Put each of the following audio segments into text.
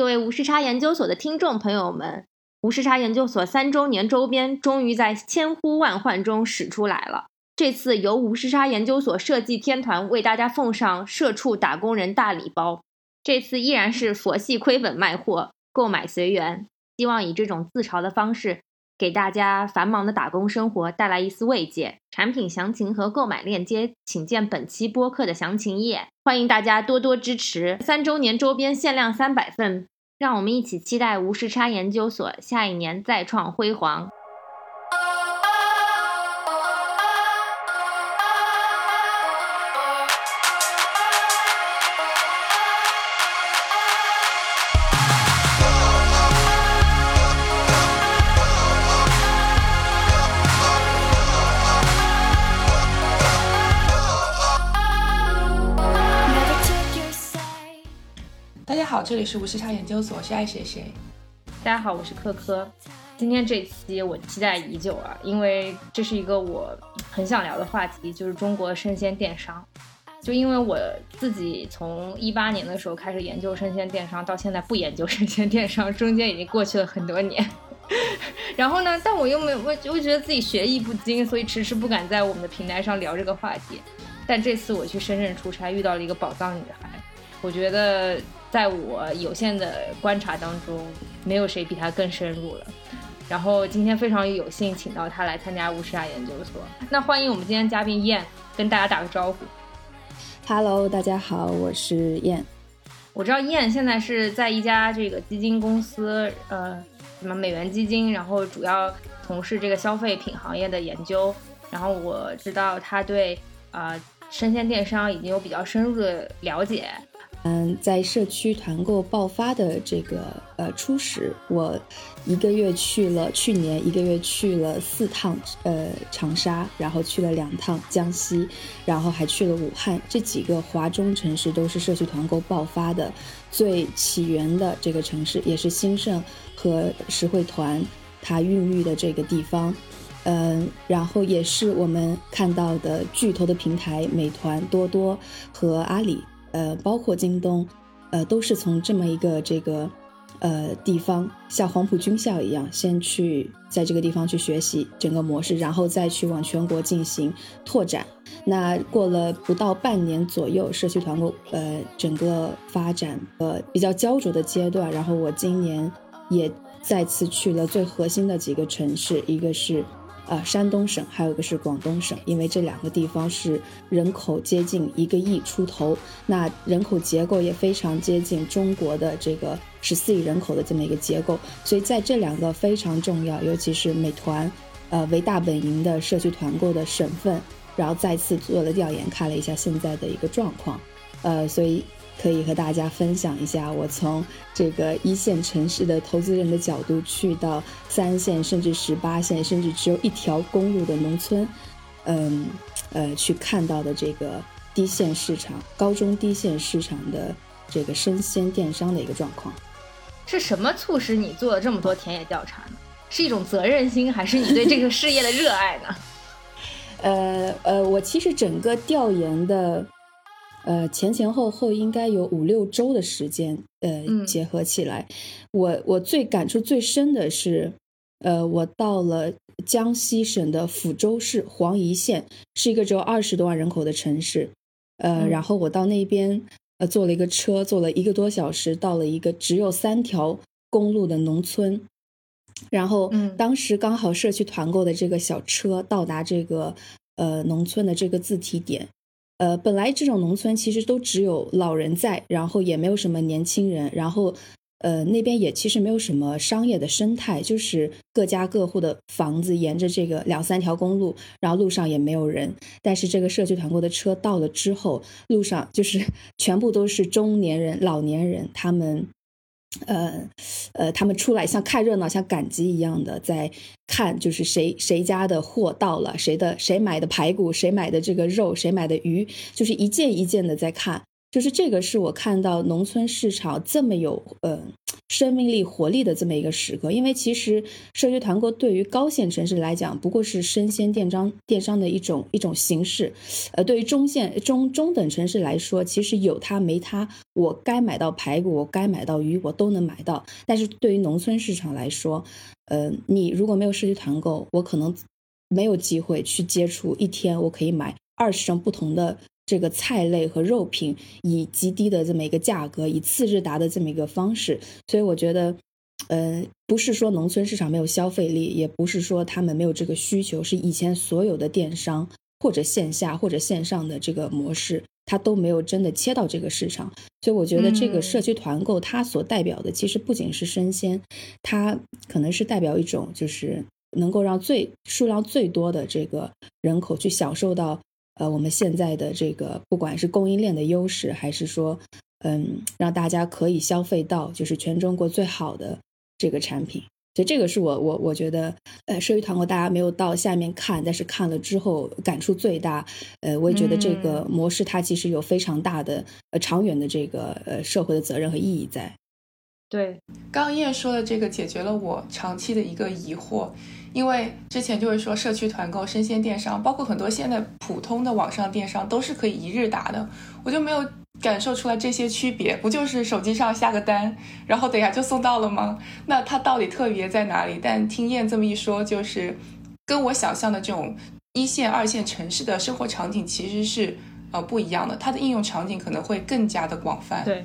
各位无时差研究所的听众朋友们，无时差研究所三周年周边终于在千呼万唤中使出来了。这次由无时差研究所设计天团为大家奉上社畜打工人大礼包。这次依然是佛系亏本卖货，购买随缘，希望以这种自嘲的方式给大家繁忙的打工生活带来一丝慰藉。产品详情和购买链接，请见本期播客的详情页。欢迎大家多多支持，三周年周边限量三百份。让我们一起期待无时差研究所下一年再创辉煌。好这里是无时差研究所，我是爱谁谁。大家好，我是科科。今天这期我期待已久啊，因为这是一个我很想聊的话题，就是中国生鲜电商。就因为我自己从一八年的时候开始研究生鲜电商，到现在不研究生鲜电商，中间已经过去了很多年。然后呢，但我又没有，我我觉得自己学艺不精，所以迟迟不敢在我们的平台上聊这个话题。但这次我去深圳出差，遇到了一个宝藏女孩，我觉得。在我有限的观察当中，没有谁比他更深入了。然后今天非常有幸请到他来参加乌石亚研究所。那欢迎我们今天嘉宾燕，跟大家打个招呼。Hello，大家好，我是燕。我知道燕现在是在一家这个基金公司，呃，什么美元基金，然后主要从事这个消费品行业的研究。然后我知道他对呃生鲜电商已经有比较深入的了解。嗯，在社区团购爆发的这个呃初始，我一个月去了，去年一个月去了四趟呃长沙，然后去了两趟江西，然后还去了武汉，这几个华中城市都是社区团购爆发的最起源的这个城市，也是兴盛和实惠团它孕育的这个地方。嗯，然后也是我们看到的巨头的平台，美团、多多和阿里。呃，包括京东，呃，都是从这么一个这个，呃，地方，像黄埔军校一样，先去在这个地方去学习整个模式，然后再去往全国进行拓展。那过了不到半年左右，社区团购，呃，整个发展呃比较焦灼的阶段。然后我今年也再次去了最核心的几个城市，一个是。呃，山东省还有一个是广东省，因为这两个地方是人口接近一个亿出头，那人口结构也非常接近中国的这个十四亿人口的这么一个结构，所以在这两个非常重要，尤其是美团，呃为大本营的社区团购的省份，然后再次做了调研，看了一下现在的一个状况，呃，所以。可以和大家分享一下，我从这个一线城市的投资人的角度去到三线甚至十八线，甚至只有一条公路的农村，嗯，呃，去看到的这个低线市场、高中低线市场的这个生鲜电商的一个状况。是什么促使你做了这么多田野调查呢？是一种责任心，还是你对这个事业的热爱呢？呃呃，我其实整个调研的。呃，前前后后应该有五六周的时间，呃，结合起来，我我最感触最深的是，呃，我到了江西省的抚州市黄颐县，是一个只有二十多万人口的城市，呃，然后我到那边，呃，坐了一个车，坐了一个多小时，到了一个只有三条公路的农村，然后当时刚好社区团购的这个小车到达这个呃农村的这个自提点。呃，本来这种农村其实都只有老人在，然后也没有什么年轻人，然后，呃，那边也其实没有什么商业的生态，就是各家各户的房子沿着这个两三条公路，然后路上也没有人。但是这个社区团购的车到了之后，路上就是 全部都是中年人、老年人，他们。呃，呃，他们出来像看热闹，像赶集一样的在看，就是谁谁家的货到了，谁的谁买的排骨，谁买的这个肉，谁买的鱼，就是一件一件的在看。就是这个是我看到农村市场这么有呃生命力、活力的这么一个时刻。因为其实社区团购对于高线城市来讲，不过是生鲜电商电商的一种一种形式。呃，对于中线中中等城市来说，其实有它没它，我该买到排骨，我该买到鱼，我都能买到。但是对于农村市场来说，呃，你如果没有社区团购，我可能没有机会去接触一天，我可以买二十张不同的。这个菜类和肉品以极低的这么一个价格，以次日达的这么一个方式，所以我觉得，呃，不是说农村市场没有消费力，也不是说他们没有这个需求，是以前所有的电商或者线下或者线上的这个模式，它都没有真的切到这个市场。所以我觉得这个社区团购它所代表的，其实不仅是生鲜，它可能是代表一种就是能够让最数量最多的这个人口去享受到。呃，我们现在的这个不管是供应链的优势，还是说，嗯，让大家可以消费到就是全中国最好的这个产品，所以这个是我我我觉得，呃，社区团购大家没有到下面看，但是看了之后感触最大。呃，我也觉得这个模式它其实有非常大的呃长远的这个呃社会的责任和意义在。对，刚刚燕说的这个解决了我长期的一个疑惑。因为之前就是说社区团购、生鲜电商，包括很多现在普通的网上电商都是可以一日达的，我就没有感受出来这些区别。不就是手机上下个单，然后等一下就送到了吗？那它到底特别在哪里？但听燕这么一说，就是跟我想象的这种一线、二线城市的生活场景其实是呃不一样的，它的应用场景可能会更加的广泛。对，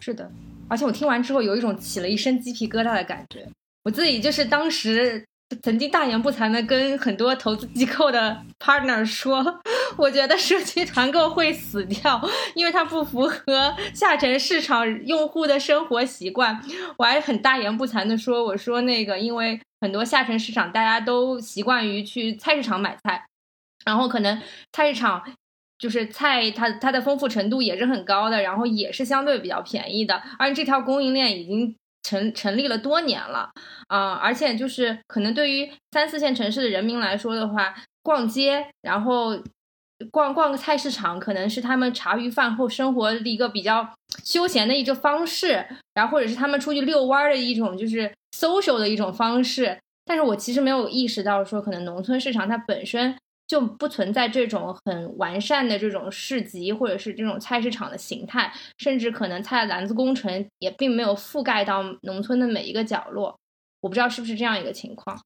是的，而且我听完之后有一种起了一身鸡皮疙瘩的感觉。我自己就是当时。曾经大言不惭的跟很多投资机构的 partner 说，我觉得社区团购会死掉，因为它不符合下沉市场用户的生活习惯。我还很大言不惭的说，我说那个，因为很多下沉市场大家都习惯于去菜市场买菜，然后可能菜市场就是菜它它的丰富程度也是很高的，然后也是相对比较便宜的，而这条供应链已经。成成立了多年了，啊，而且就是可能对于三四线城市的人民来说的话，逛街，然后逛逛个菜市场，可能是他们茶余饭后生活的一个比较休闲的一个方式，然后或者是他们出去遛弯的一种就是 social 的一种方式。但是我其实没有意识到说，可能农村市场它本身。就不存在这种很完善的这种市集或者是这种菜市场的形态，甚至可能菜篮子工程也并没有覆盖到农村的每一个角落。我不知道是不是这样一个情况。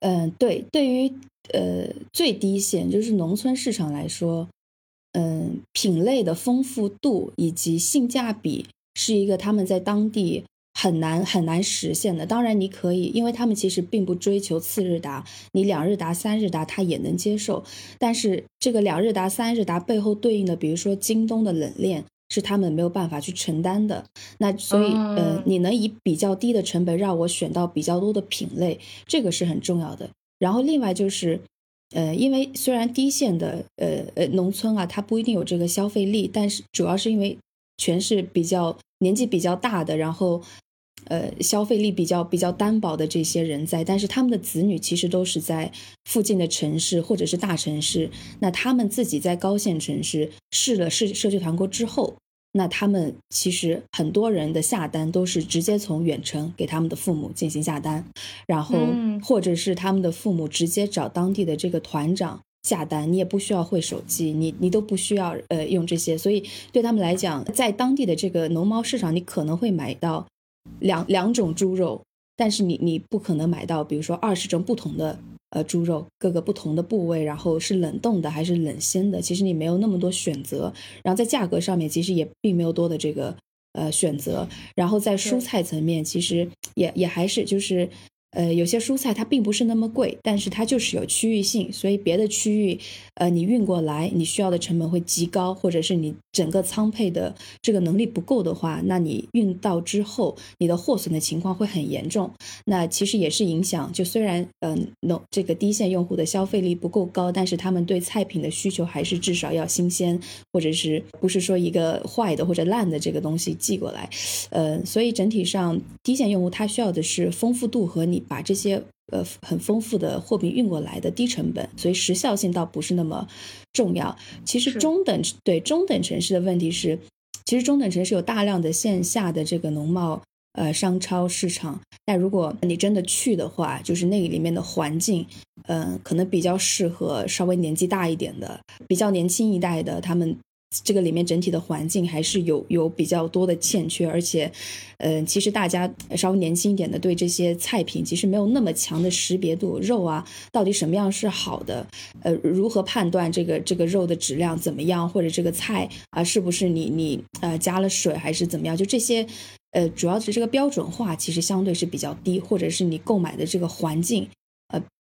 嗯，对，对于呃最低线就是农村市场来说，嗯，品类的丰富度以及性价比是一个他们在当地。很难很难实现的。当然，你可以，因为他们其实并不追求次日达，你两日达、三日达他也能接受。但是这个两日达、三日达背后对应的，比如说京东的冷链，是他们没有办法去承担的。那所以，呃，你能以比较低的成本让我选到比较多的品类，这个是很重要的。然后另外就是，呃，因为虽然低线的呃呃农村啊，它不一定有这个消费力，但是主要是因为全是比较年纪比较大的，然后。呃，消费力比较比较单薄的这些人在，但是他们的子女其实都是在附近的城市或者是大城市。那他们自己在高线城市试了社社区团购之后，那他们其实很多人的下单都是直接从远程给他们的父母进行下单，然后或者是他们的父母直接找当地的这个团长下单，你也不需要会手机，你你都不需要呃用这些，所以对他们来讲，在当地的这个农贸市场，你可能会买到。两两种猪肉，但是你你不可能买到，比如说二十种不同的呃猪肉，各个不同的部位，然后是冷冻的还是冷鲜的，其实你没有那么多选择。然后在价格上面，其实也并没有多的这个呃选择。然后在蔬菜层面，其实也也还是就是。呃，有些蔬菜它并不是那么贵，但是它就是有区域性，所以别的区域，呃，你运过来你需要的成本会极高，或者是你整个仓配的这个能力不够的话，那你运到之后，你的货损的情况会很严重。那其实也是影响，就虽然嗯，农这个低线用户的消费力不够高，但是他们对菜品的需求还是至少要新鲜，或者是不是说一个坏的或者烂的这个东西寄过来，呃，所以整体上低线用户他需要的是丰富度和你。把这些呃很丰富的货品运过来的低成本，所以时效性倒不是那么重要。其实中等对中等城市的问题是，其实中等城市有大量的线下的这个农贸。呃，商超市场，但如果你真的去的话，就是那个里面的环境，嗯，可能比较适合稍微年纪大一点的、比较年轻一代的他们。这个里面整体的环境还是有有比较多的欠缺，而且，嗯，其实大家稍微年轻一点的对这些菜品其实没有那么强的识别度，肉啊到底什么样是好的，呃，如何判断这个这个肉的质量怎么样，或者这个菜啊是不是你你呃加了水还是怎么样，就这些，呃，主要是这个标准化其实相对是比较低，或者是你购买的这个环境。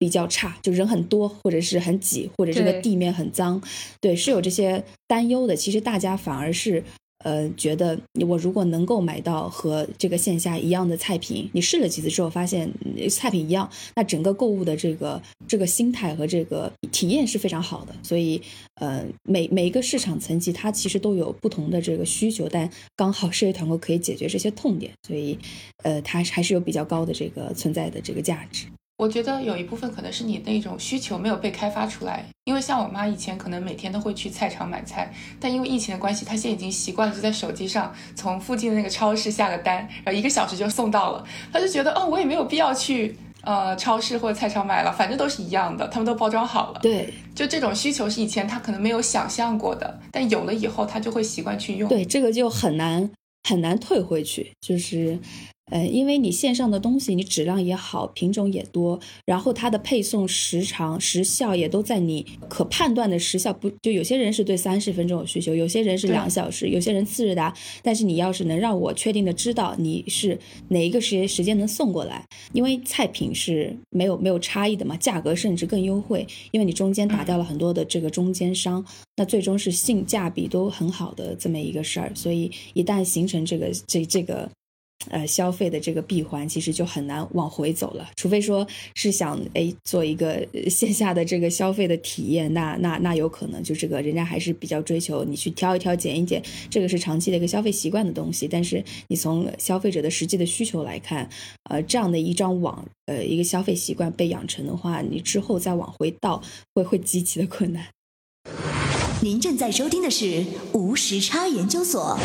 比较差，就人很多，或者是很挤，或者这个地面很脏，对，是有这些担忧的。其实大家反而是，呃，觉得我如果能够买到和这个线下一样的菜品，你试了几次之后发现菜品一样，那整个购物的这个这个心态和这个体验是非常好的。所以，呃，每每一个市场层级它其实都有不同的这个需求，但刚好社区团购可以解决这些痛点，所以，呃，它还是有比较高的这个存在的这个价值。我觉得有一部分可能是你那种需求没有被开发出来，因为像我妈以前可能每天都会去菜场买菜，但因为疫情的关系，她现在已经习惯了就在手机上从附近的那个超市下个单，然后一个小时就送到了。她就觉得，哦，我也没有必要去呃超市或者菜场买了，反正都是一样的，他们都包装好了。对，就这种需求是以前她可能没有想象过的，但有了以后，她就会习惯去用。对，这个就很难很难退回去，就是。呃，因为你线上的东西，你质量也好，品种也多，然后它的配送时长、时效也都在你可判断的时效。不，就有些人是对三十分钟有需求，有些人是两小时，有些人次日达。但是你要是能让我确定的知道你是哪一个时间时间能送过来，因为菜品是没有没有差异的嘛，价格甚至更优惠，因为你中间打掉了很多的这个中间商，那最终是性价比都很好的这么一个事儿。所以一旦形成这个这这个。呃，消费的这个闭环其实就很难往回走了，除非说是想哎做一个线下的这个消费的体验，那那那有可能就这个人家还是比较追求你去挑一挑、拣一拣，这个是长期的一个消费习惯的东西。但是你从消费者的实际的需求来看，呃，这样的一张网，呃，一个消费习惯被养成的话，你之后再往回倒会会极其的困难。您正在收听的是无时差研究所。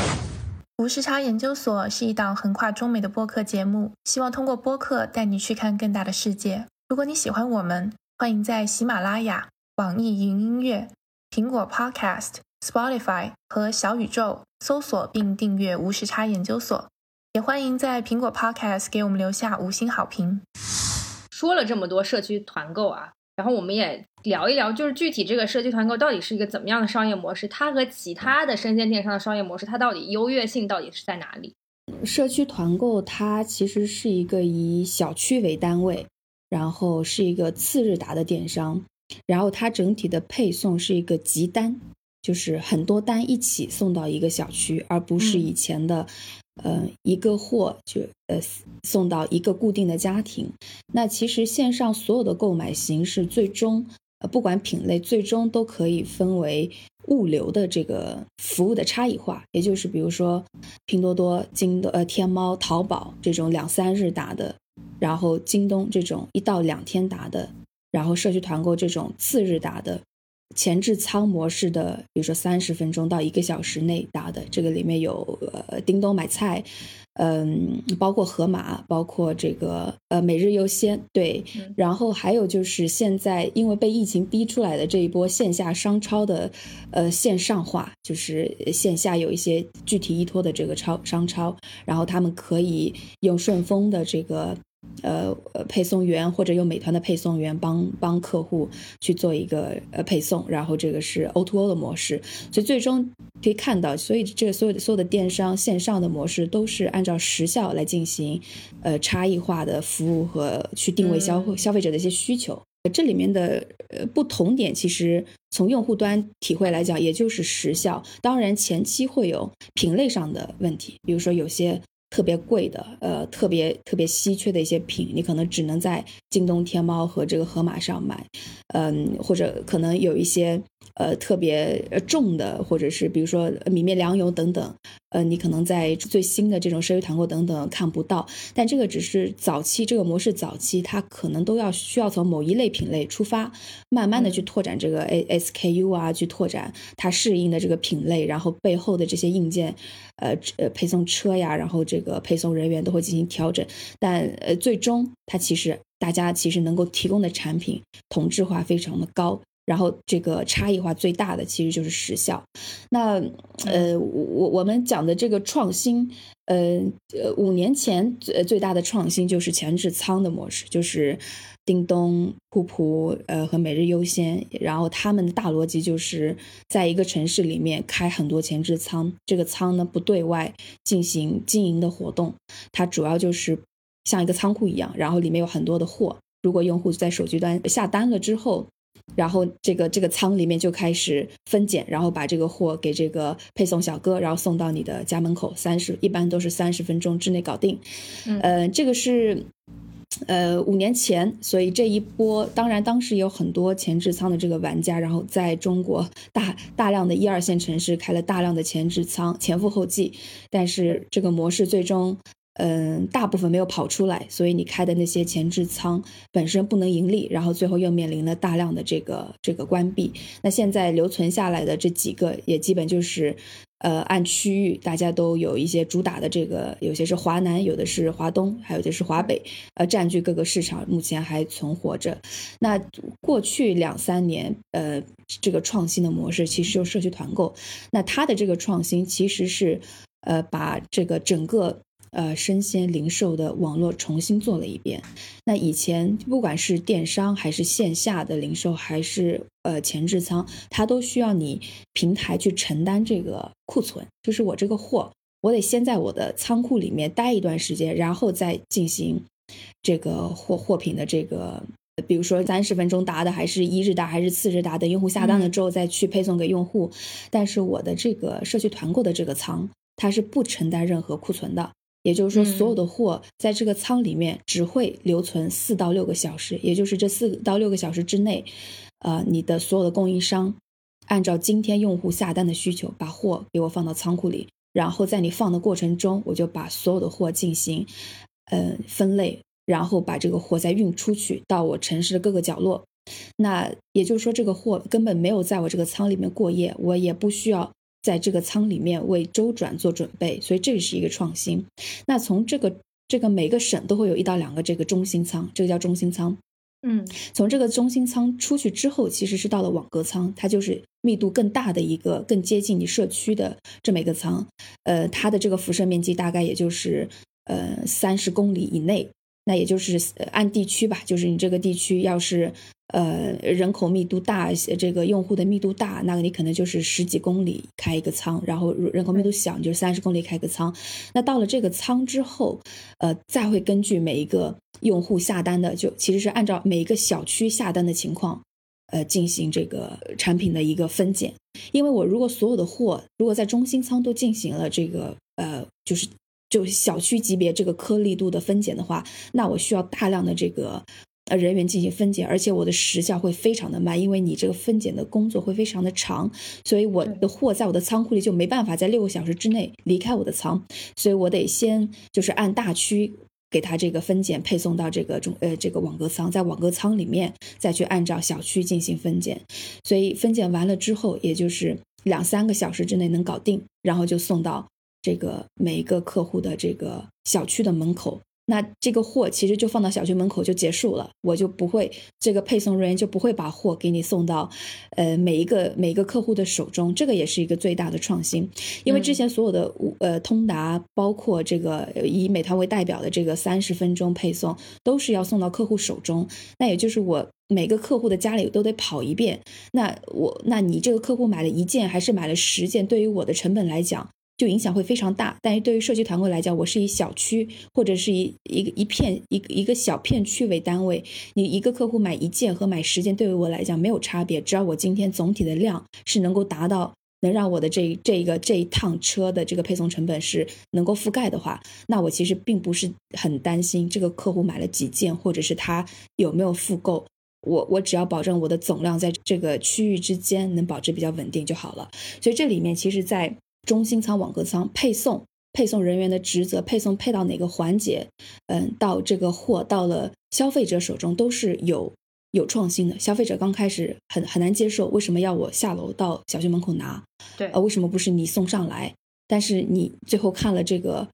无时差研究所是一档横跨中美的播客节目，希望通过播客带你去看更大的世界。如果你喜欢我们，欢迎在喜马拉雅、网易云音乐、苹果 Podcast、Spotify 和小宇宙搜索并订阅无时差研究所。也欢迎在苹果 Podcast 给我们留下五星好评。说了这么多社区团购啊。然后我们也聊一聊，就是具体这个社区团购到底是一个怎么样的商业模式？它和其他的生鲜电商的商业模式，它到底优越性到底是在哪里？社区团购它其实是一个以小区为单位，然后是一个次日达的电商，然后它整体的配送是一个集单，就是很多单一起送到一个小区，而不是以前的。呃，一个货就呃送到一个固定的家庭。那其实线上所有的购买形式，最终不管品类，最终都可以分为物流的这个服务的差异化。也就是比如说拼多多、京东、呃天猫、淘宝这种两三日达的，然后京东这种一到两天达的，然后社区团购这种次日达的。前置仓模式的，比如说三十分钟到一个小时内达的，这个里面有呃叮咚买菜，嗯，包括盒马，包括这个呃每日优先，对，然后还有就是现在因为被疫情逼出来的这一波线下商超的呃线上化，就是线下有一些具体依托的这个超商超，然后他们可以用顺丰的这个。呃呃，配送员或者用美团的配送员帮帮客户去做一个呃配送，然后这个是 O to O 的模式，所以最终可以看到，所以这个所有的所有的电商线上的模式都是按照时效来进行呃差异化的服务和去定位消消费者的一些需求。这里面的呃不同点，其实从用户端体会来讲，也就是时效。当然前期会有品类上的问题，比如说有些。特别贵的，呃，特别特别稀缺的一些品，你可能只能在京东、天猫和这个盒马上买，嗯，或者可能有一些呃特别重的，或者是比如说米面粮油等等，呃，你可能在最新的这种社区团购等等看不到，但这个只是早期这个模式早期，它可能都要需要从某一类品类出发，慢慢的去拓展这个 A S K U 啊，去拓展它适应的这个品类，然后背后的这些硬件，呃呃配送车呀，然后这个配送人员都会进行调整，但呃最终它其实大家其实能够提供的产品同质化非常的高。然后这个差异化最大的其实就是时效。那呃，我我们讲的这个创新，呃呃，五年前最最大的创新就是前置仓的模式，就是叮咚、酷普呃和每日优先，然后他们的大逻辑就是在一个城市里面开很多前置仓，这个仓呢不对外进行经营的活动，它主要就是像一个仓库一样，然后里面有很多的货，如果用户在手机端下单了之后。然后这个这个仓里面就开始分拣，然后把这个货给这个配送小哥，然后送到你的家门口，三十一般都是三十分钟之内搞定。呃，这个是呃五年前，所以这一波当然当时有很多前置仓的这个玩家，然后在中国大大量的一二线城市开了大量的前置仓，前赴后继，但是这个模式最终。嗯，大部分没有跑出来，所以你开的那些前置仓本身不能盈利，然后最后又面临了大量的这个这个关闭。那现在留存下来的这几个，也基本就是，呃，按区域大家都有一些主打的这个，有些是华南，有的是华东，还有的是华北，呃，占据各个市场，目前还存活着。那过去两三年，呃，这个创新的模式其实就是社区团购。那它的这个创新其实是，呃，把这个整个。呃，生鲜零售的网络重新做了一遍。那以前不管是电商还是线下的零售，还是呃前置仓，它都需要你平台去承担这个库存。就是我这个货，我得先在我的仓库里面待一段时间，然后再进行这个货货品的这个，比如说三十分钟达的，还是一日达，还是次日达，等用户下单了之后再去配送给用户。但是我的这个社区团购的这个仓，它是不承担任何库存的。也就是说，所有的货在这个仓里面只会留存四到六个小时，也就是这四到六个小时之内，呃，你的所有的供应商按照今天用户下单的需求，把货给我放到仓库里，然后在你放的过程中，我就把所有的货进行呃分类，然后把这个货再运出去到我城市的各个角落。那也就是说，这个货根本没有在我这个仓里面过夜，我也不需要。在这个仓里面为周转做准备，所以这是一个创新。那从这个这个每个省都会有一到两个这个中心仓，这个叫中心仓。嗯，从这个中心仓出去之后，其实是到了网格仓，它就是密度更大的一个，更接近你社区的这么一个仓。呃，它的这个辐射面积大概也就是呃三十公里以内。那也就是按地区吧，就是你这个地区要是呃人口密度大，这个用户的密度大，那个你可能就是十几公里开一个仓，然后人口密度小，你就三十公里开个仓。那到了这个仓之后，呃，再会根据每一个用户下单的，就其实是按照每一个小区下单的情况，呃，进行这个产品的一个分拣。因为我如果所有的货如果在中心仓都进行了这个呃，就是。就小区级别这个颗粒度的分拣的话，那我需要大量的这个呃人员进行分拣，而且我的时效会非常的慢，因为你这个分拣的工作会非常的长，所以我的货在我的仓库里就没办法在六个小时之内离开我的仓，所以我得先就是按大区给他这个分拣配送到这个中呃这个网格仓，在网格仓里面再去按照小区进行分拣，所以分拣完了之后，也就是两三个小时之内能搞定，然后就送到。这个每一个客户的这个小区的门口，那这个货其实就放到小区门口就结束了，我就不会这个配送人员就不会把货给你送到，呃每一个每一个客户的手中，这个也是一个最大的创新，因为之前所有的呃通达，包括这个以美团为代表的这个三十分钟配送，都是要送到客户手中，那也就是我每个客户的家里都得跑一遍，那我那你这个客户买了一件还是买了十件，对于我的成本来讲。就影响会非常大，但是对于社区团购来讲，我是以小区或者是以一个一片一个一个小片区为单位，你一个客户买一件和买十件，对于我来讲没有差别，只要我今天总体的量是能够达到能让我的这这个这一趟车的这个配送成本是能够覆盖的话，那我其实并不是很担心这个客户买了几件，或者是他有没有复购，我我只要保证我的总量在这个区域之间能保持比较稳定就好了。所以这里面其实，在中心仓、网格仓配送，配送人员的职责，配送配到哪个环节，嗯，到这个货到了消费者手中都是有有创新的。消费者刚开始很很难接受，为什么要我下楼到小区门口拿？对，呃，为什么不是你送上来？但是你最后看了这个。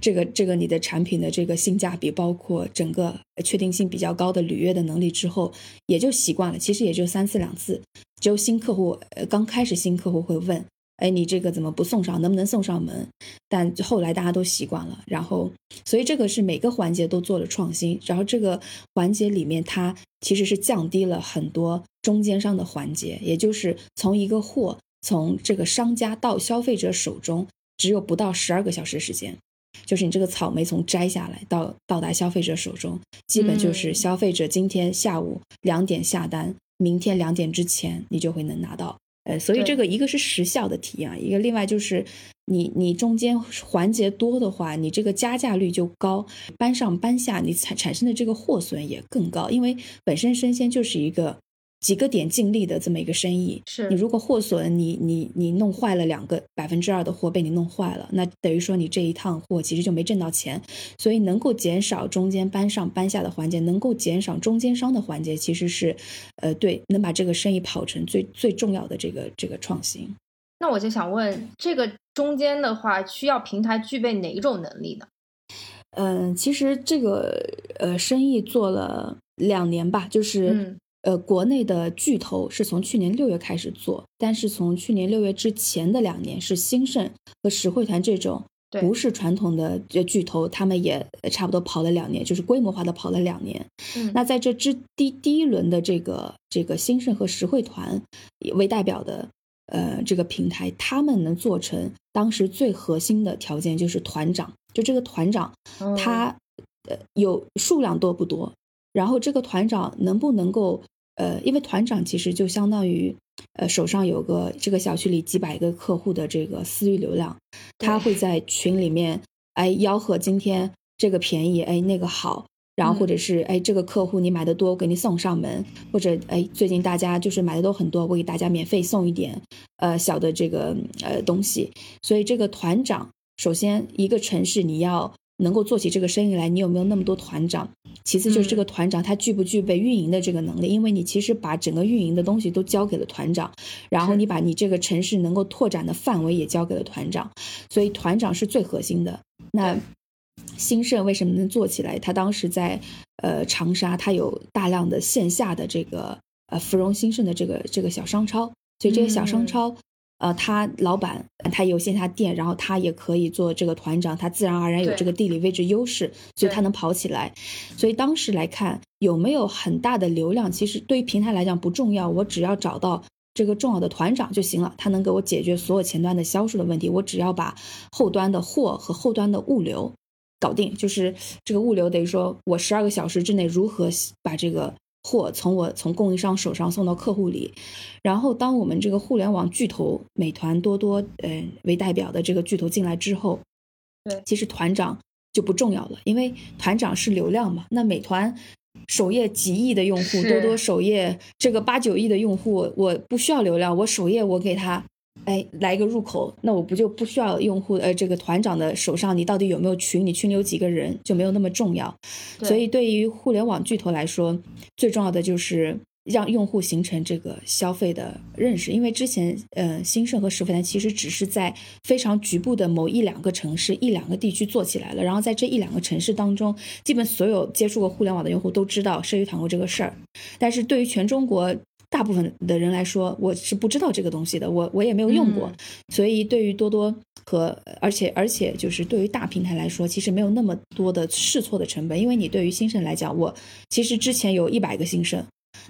这个这个你的产品的这个性价比，包括整个确定性比较高的履约的能力之后，也就习惯了。其实也就三次两次，只有新客户呃刚开始新客户会问，哎，你这个怎么不送上？能不能送上门？但后来大家都习惯了。然后，所以这个是每个环节都做了创新。然后这个环节里面，它其实是降低了很多中间商的环节，也就是从一个货从这个商家到消费者手中，只有不到十二个小时时间。就是你这个草莓从摘下来到到达消费者手中，基本就是消费者今天下午两点下单，明天两点之前你就会能拿到。呃，所以这个一个是时效的体验，一个另外就是你你中间环节多的话，你这个加价率就高，搬上搬下你产产生的这个货损也更高，因为本身生鲜就是一个。几个点净利的这么一个生意，是你如果货损，你你你弄坏了两个百分之二的货被你弄坏了，那等于说你这一趟货其实就没挣到钱。所以能够减少中间搬上搬下的环节，能够减少中间商的环节，其实是，呃，对，能把这个生意跑成最最重要的这个这个创新。那我就想问，这个中间的话，需要平台具备哪种能力呢？嗯，其实这个呃生意做了两年吧，就是。呃，国内的巨头是从去年六月开始做，但是从去年六月之前的两年是兴盛和实惠团这种不是传统的巨头，他们也差不多跑了两年，就是规模化的跑了两年。嗯，那在这之第第一轮的这个这个兴盛和实惠团为代表的呃这个平台，他们能做成当时最核心的条件就是团长，就这个团长他呃有数量多不多，然后这个团长能不能够。呃，因为团长其实就相当于，呃，手上有个这个小区里几百个客户的这个私域流量，他会在群里面，哎，吆喝今天这个便宜，哎，那个好，然后或者是哎，这个客户你买的多，我给你送上门，或者哎，最近大家就是买的都很多，我给大家免费送一点，呃，小的这个呃东西。所以这个团长，首先一个城市你要。能够做起这个生意来，你有没有那么多团长？其次就是这个团长他具不具备运营的这个能力？因为你其实把整个运营的东西都交给了团长，然后你把你这个城市能够拓展的范围也交给了团长，所以团长是最核心的。那兴盛为什么能做起来？他当时在呃长沙，他有大量的线下的这个呃芙蓉兴盛的这个这个小商超，所以这些小商超。呃，他老板他有线下店，然后他也可以做这个团长，他自然而然有这个地理位置优势，所以他能跑起来。所以当时来看有没有很大的流量，其实对于平台来讲不重要，我只要找到这个重要的团长就行了，他能给我解决所有前端的销售的问题，我只要把后端的货和后端的物流搞定，就是这个物流等于说我十二个小时之内如何把这个。货从我从供应商手上送到客户里，然后当我们这个互联网巨头美团、多多，呃为代表的这个巨头进来之后，对，其实团长就不重要了，因为团长是流量嘛。那美团首页几亿的用户，多多首页这个八九亿的用户，我不需要流量，我首页我给他。哎，来一个入口，那我不就不需要用户呃这个团长的手上，你到底有没有群？你群里有几个人就没有那么重要。所以对于互联网巨头来说，最重要的就是让用户形成这个消费的认识。因为之前呃兴盛和实惠团其实只是在非常局部的某一两个城市、一两个地区做起来了，然后在这一两个城市当中，基本所有接触过互联网的用户都知道社区团购这个事儿。但是对于全中国。大部分的人来说，我是不知道这个东西的，我我也没有用过，所以对于多多和而且而且就是对于大平台来说，其实没有那么多的试错的成本，因为你对于新生来讲，我其实之前有一百个新生，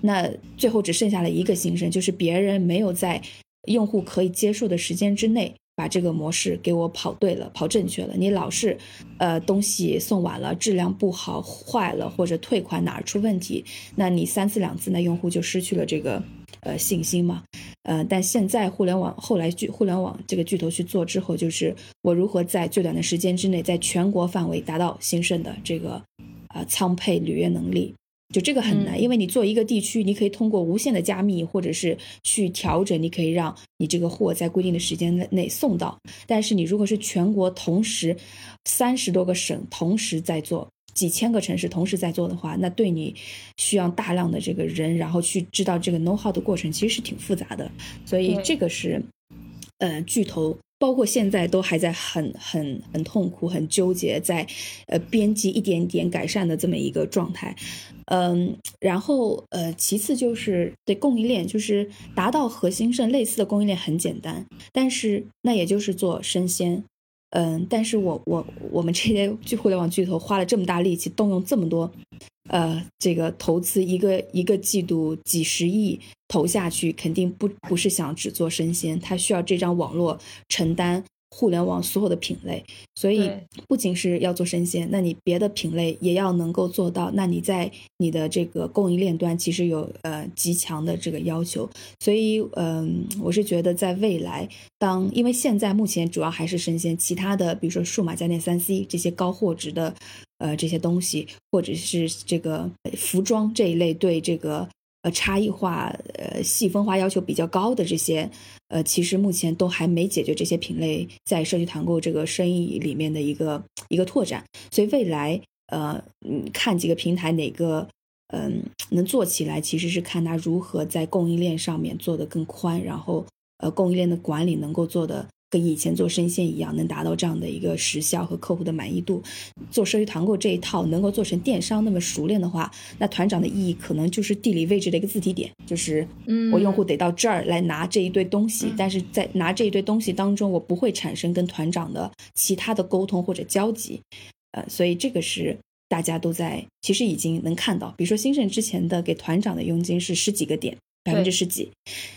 那最后只剩下了一个新生，就是别人没有在用户可以接受的时间之内。把这个模式给我跑对了，跑正确了。你老是，呃，东西送晚了，质量不好，坏了或者退款哪儿出问题，那你三次两次，那用户就失去了这个，呃，信心嘛。呃，但现在互联网后来巨互联网这个巨头去做之后，就是我如何在最短的时间之内，在全国范围达到兴盛的这个，呃，仓配履约能力。就这个很难，因为你做一个地区，你可以通过无限的加密或者是去调整，你可以让你这个货在规定的时间内送到。但是你如果是全国同时三十多个省同时在做，几千个城市同时在做的话，那对你需要大量的这个人，然后去知道这个 know how 的过程，其实是挺复杂的。所以这个是，呃，巨头。包括现在都还在很很很痛苦、很纠结，在呃编辑一点点改善的这么一个状态，嗯，然后呃其次就是对供应链，就是达到核心甚类似的供应链很简单，但是那也就是做生鲜，嗯，但是我我我们这些 巨互联网巨头花了这么大力气，动用这么多。呃，这个投资一个一个季度几十亿投下去，肯定不不是想只做生鲜，他需要这张网络承担。互联网所有的品类，所以不仅是要做生鲜，那你别的品类也要能够做到。那你在你的这个供应链端，其实有呃极强的这个要求。所以，嗯，我是觉得在未来，当因为现在目前主要还是生鲜，其他的比如说数码家电、三 C 这些高货值的呃这些东西，或者是这个服装这一类，对这个。呃，差异化、呃，细分化要求比较高的这些，呃，其实目前都还没解决这些品类在社区团购这个生意里面的一个一个拓展。所以未来，呃，看几个平台哪个，嗯，能做起来，其实是看它如何在供应链上面做得更宽，然后，呃，供应链的管理能够做得。跟以前做生鲜一样，能达到这样的一个时效和客户的满意度。做社区团购这一套能够做成电商那么熟练的话，那团长的意义可能就是地理位置的一个自提点，就是我用户得到这儿来拿这一堆东西，但是在拿这一堆东西当中，我不会产生跟团长的其他的沟通或者交集。呃，所以这个是大家都在其实已经能看到，比如说兴盛之前的给团长的佣金是十几个点，百分之十几，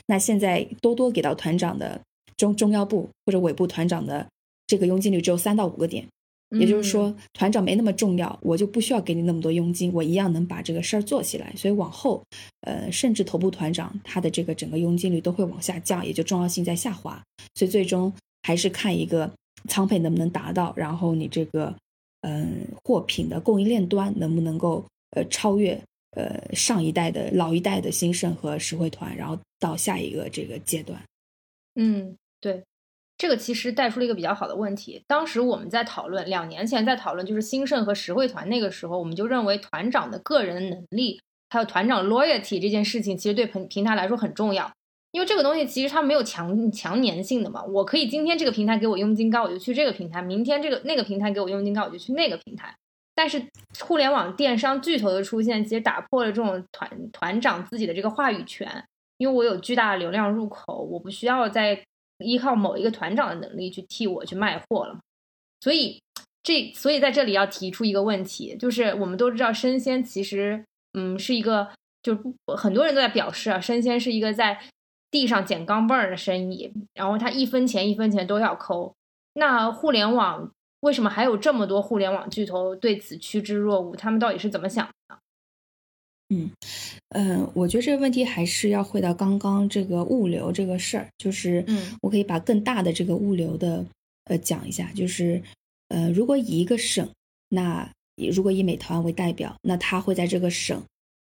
那现在多多给到团长的。中中腰部或者尾部团长的这个佣金率只有三到五个点，也就是说团长没那么重要，我就不需要给你那么多佣金，我一样能把这个事儿做起来。所以往后，呃，甚至头部团长他的这个整个佣金率都会往下降，也就重要性在下滑。所以最终还是看一个仓配能不能达到，然后你这个嗯货品的供应链端能不能够呃超越呃上一代的老一代的兴盛和实惠团，然后到下一个这个阶段，嗯。对，这个其实带出了一个比较好的问题。当时我们在讨论，两年前在讨论，就是兴盛和实惠团那个时候，我们就认为团长的个人能力还有团长 loyalty 这件事情，其实对平平台来说很重要。因为这个东西其实它没有强强粘性的嘛，我可以今天这个平台给我佣金高，我就去这个平台；明天这个那个平台给我佣金高，我就去那个平台。但是互联网电商巨头的出现，其实打破了这种团团长自己的这个话语权，因为我有巨大的流量入口，我不需要在。依靠某一个团长的能力去替我去卖货了，所以这所以在这里要提出一个问题，就是我们都知道生鲜其实嗯是一个，就很多人都在表示啊，生鲜是一个在地上捡钢镚儿的生意，然后他一分钱一分钱都要抠。那互联网为什么还有这么多互联网巨头对此趋之若鹜？他们到底是怎么想？嗯，呃，我觉得这个问题还是要回到刚刚这个物流这个事儿，就是，嗯，我可以把更大的这个物流的，呃，讲一下，就是，呃，如果以一个省，那如果以美团为代表，那它会在这个省，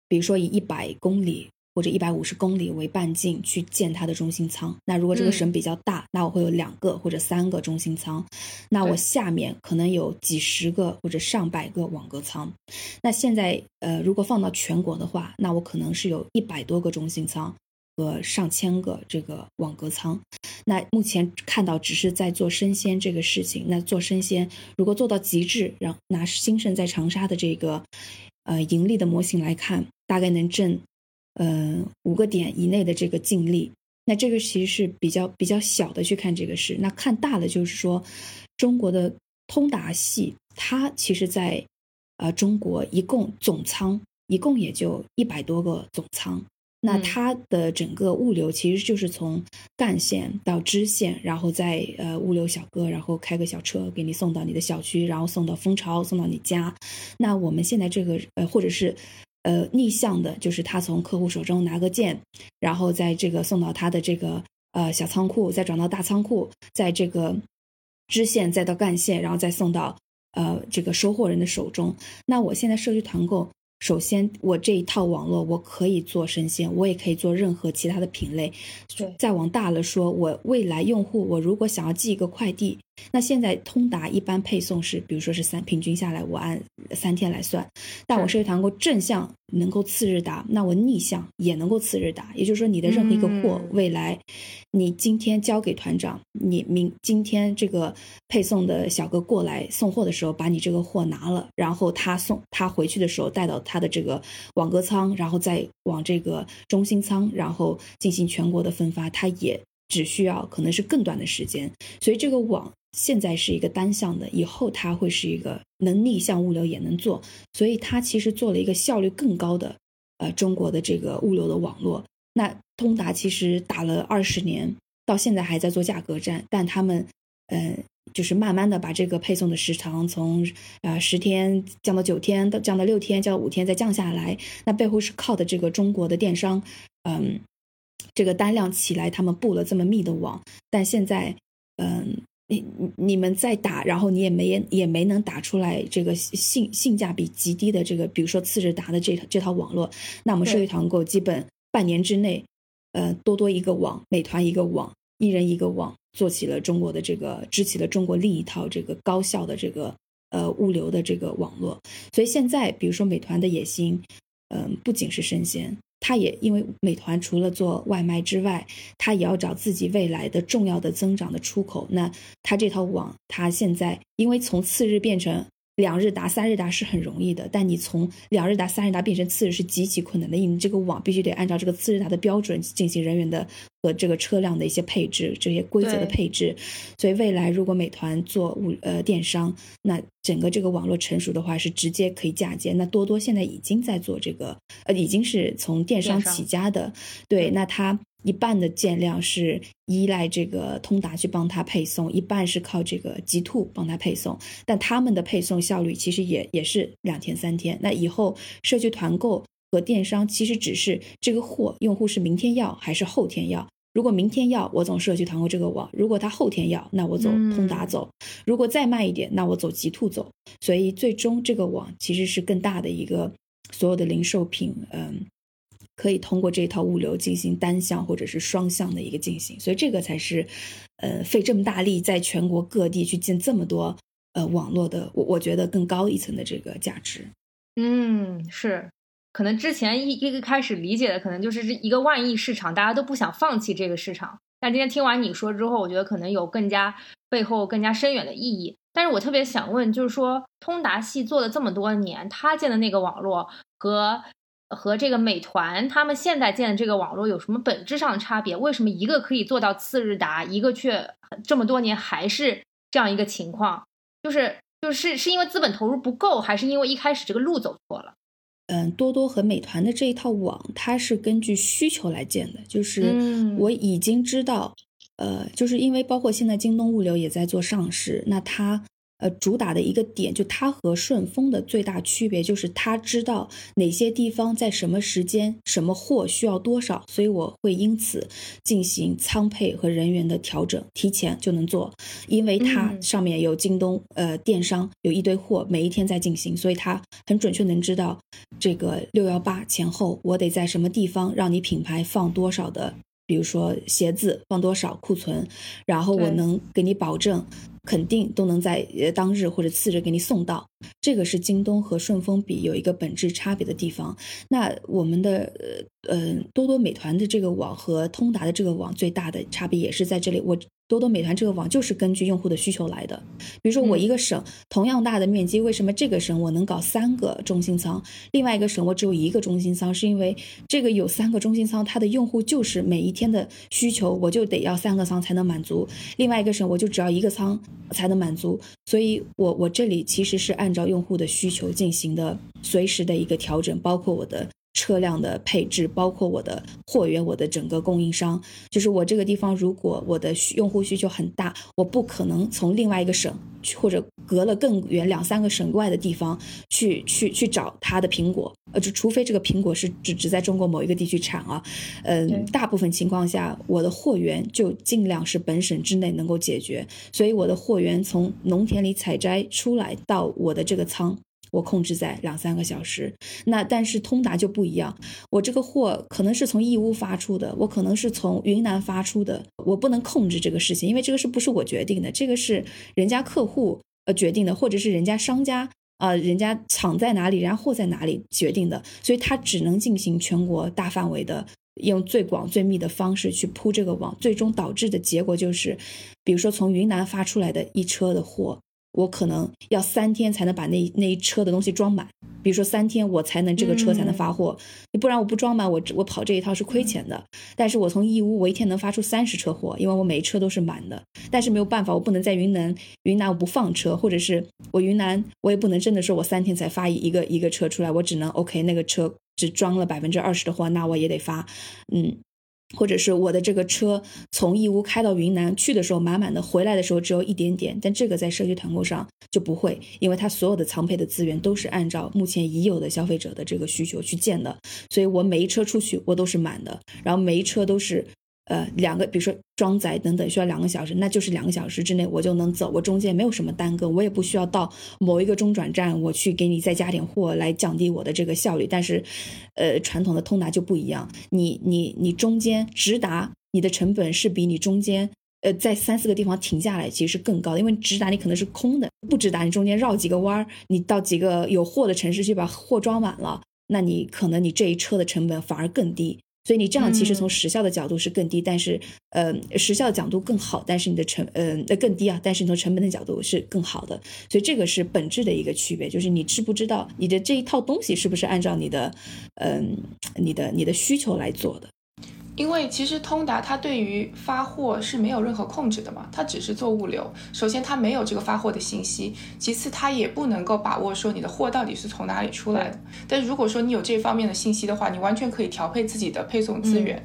比如说以一百公里。或者一百五十公里为半径去建它的中心仓。那如果这个省比较大，那我会有两个或者三个中心仓。那我下面可能有几十个或者上百个网格仓。那现在呃，如果放到全国的话，那我可能是有一百多个中心仓和上千个这个网格仓。那目前看到只是在做生鲜这个事情。那做生鲜如果做到极致，让拿兴盛在长沙的这个呃盈利的模型来看，大概能挣。呃，五个点以内的这个净利，那这个其实是比较比较小的去看这个事。那看大的，就是说，中国的通达系，它其实在呃中国一共总仓一共也就一百多个总仓。那它的整个物流其实就是从干线到支线，然后再呃物流小哥，然后开个小车给你送到你的小区，然后送到蜂巢，送到你家。那我们现在这个呃，或者是。呃，逆向的，就是他从客户手中拿个件，然后在这个送到他的这个呃小仓库，再转到大仓库，在这个支线再到干线，然后再送到呃这个收货人的手中。那我现在社区团购首先我这一套网络我可以做生鲜，我也可以做任何其他的品类。再往大了说，我未来用户我如果想要寄一个快递，那现在通达一般配送是，比如说是三，平均下来我按三天来算，但我是。社会团购正向能够次日达，那我逆向也能够次日达，也就是说你的任何一个货，嗯。未来你今天交给团长，你明今天这个配送的小哥过来送货的时候，把你这个货拿了，然后他送他回去的时候带到他的这个网格仓，然后再往这个中心仓，然后进行全国的分发，他也只需要可能是更短的时间，所以这个网现在是一个单向的，以后它会是一个能逆向物流也能做，所以它其实做了一个效率更高的呃中国的这个物流的网络。那通达其实打了二十年，到现在还在做价格战，但他们呃就是慢慢的把这个配送的时长从呃十天降到九天，到降到六天，降到五天，再降下来。那背后是靠的这个中国的电商，嗯，这个单量起来，他们布了这么密的网，但现在嗯。你你你们再打，然后你也没也没能打出来这个性性价比极低的这个，比如说次日达的这这套网络，那我们社区团购基本半年之内，呃，多多一个网，美团一个网，一人一个网，做起了中国的这个，支起了中国另一套这个高效的这个呃物流的这个网络。所以现在，比如说美团的野心，嗯、不仅是生鲜，他也因为美团除了做外卖之外，他也要找自己未来的重要的增长的出口。那他这套网，他现在因为从次日变成两日达、三日达是很容易的，但你从两日达、三日达变成次日是极其困难的，因为你这个网必须得按照这个次日达的标准进行人员的和这个车辆的一些配置，这些规则的配置。所以未来如果美团做物呃电商，那整个这个网络成熟的话，是直接可以嫁接。那多多现在已经在做这个，呃，已经是从电商起家的，对，对那它一半的件量是依赖这个通达去帮他配送，一半是靠这个极兔帮他配送，但他们的配送效率其实也也是两天三天。那以后社区团购和电商其实只是这个货用户是明天要还是后天要。如果明天要，我走社区团购这个网；如果他后天要，那我走通达嗯走；如果再慢一点，那我走极兔走。所以最终这个网其实是更大的一个所有的零售品，嗯，可以通过这套物流进行单向或者是双向的一个进行。所以这个才是，呃，费这么大力在全国各地去建这么多呃网络的，我我觉得更高一层的这个价值。嗯，是，可能之前一一个开始理解的，可能就是这一个万亿市场，大家都不想放弃这个市场。但今天听完你说之后，我觉得可能有更加背后更加深远的意义。但是我特别想问，就是说通达系做了这么多年，他建的那个网络和和这个美团他们现在建的这个网络有什么本质上的差别？为什么一个可以做到次日达，一个却这么多年还是这样一个情况？就是就是是因为资本投入不够，还是因为一开始这个路走错了？嗯，多多和美团的这一套网，它是根据需求来建的，就是嗯我已经知道，呃，就是因为包括现在京东物流也在做上市，那它呃主打的一个点，就它和顺丰的最大区别就是它知道哪些地方在什么时间、什么货需要多少，所以我会因此进行仓配和人员的调整，提前就能做，因为它嗯上面有京东呃电商有一堆货，每一天在进行，所以它很准确能知道这个六幺八前后我得在什么地方让你品牌放多少的，比如说鞋子放多少库存，然后我能给你保证。肯定都能在当日或者次日给你送到，这个是京东和顺丰比有一个本质差别的地方。那我们的呃呃多多美团的这个网和通达的这个网最大的差别也是在这里。我多多美团这个网就是根据用户的需求来的。比如说我嗯一个省、同样大的面积，为什么这个省我能搞三个中心仓，另外一个省我只有一个中心仓？是因为这个有三个中心仓，它的用户就是每一天的需求，我就得要三个仓才能满足；另外一个省我就只要一个仓才能满足。所以我我这里其实是按照用户的需求进行的随时的一个调整，包括我的。车辆的配置，包括我的货源，我的整个供应商，就是我这个地方，如果我的需用户需求很大，我不可能从另外一个省去或者隔了更远两三个省外的地方去去去找他的苹果，呃，就除非这个苹果是只只在中国某一个地区产啊，嗯、对大部分情况下，我的货源就尽量是本省之内能够解决，所以我的货源从农田里采摘出来到我的这个仓。我控制在两三个小时。那但是通达就不一样，我这个货可能是从义乌发出的，我可能是从云南发出的，我不能控制这个事情，因为这个是不是我决定的？这个是人家客户呃决定的，或者是人家商家啊，人家厂在哪里，人家货在哪里决定的，所以它只能进行全国大范围的。用最广最密的方式去铺这个网，最终导致的结果就是，比如说从云南发出来的一车的货，我可能要三天才能把那那一车的东西装满。比如说三天我才能这个车才能发货，你不然我不装满，我我跑这一套是亏钱的。但是我从义乌，我一天能发出三十车货，因为我每一车都是满的。但是没有办法，我不能在云南，云南我不放车，或者是我云南我也不能真的说我三天才发一个一个车出来，我只能 OK 那个车。只装了百分之二十的货，那我也得发，嗯，或者是我的这个车从义乌开到云南去的时候满满的，回来的时候只有一点点，但这个在社区团购上就不会，因为它所有的仓配的资源都是按照目前已有的消费者的这个需求去建的，所以我每一车出去我都是满的，然后每一车都是。呃，两个，比如说装载等等，需要两个小时，那就是两个小时之内我就能走，我中间没有什么耽搁，我也不需要到某一个中转站，我去给你再加点货来降低我的这个效率。但是，呃，传统的通达就不一样，你你你中间直达，你的成本是比你中间呃在三四个地方停下来其实是更高的，因为直达你可能是空的，不直达你中间绕几个弯儿，你到几个有货的城市去把货装满了，那你可能你这一车的成本反而更低。所以你这样其实从时效的角度是更低，但是呃时效的角度更好，但是你的成呃呃更低啊，但是你从成本的角度是更好的，所以这个是本质的一个区别，就是你知不知道你的这一套东西是不是按照你的嗯你的你的需求来做的。因为其实通达它对于发货是没有任何控制的嘛，它只是做物流。首先它没有这个发货的信息，其次它也不能够把握说你的货到底是从哪里出来的。但如果说你有这方面的信息的话，你完全可以调配自己的配送资源，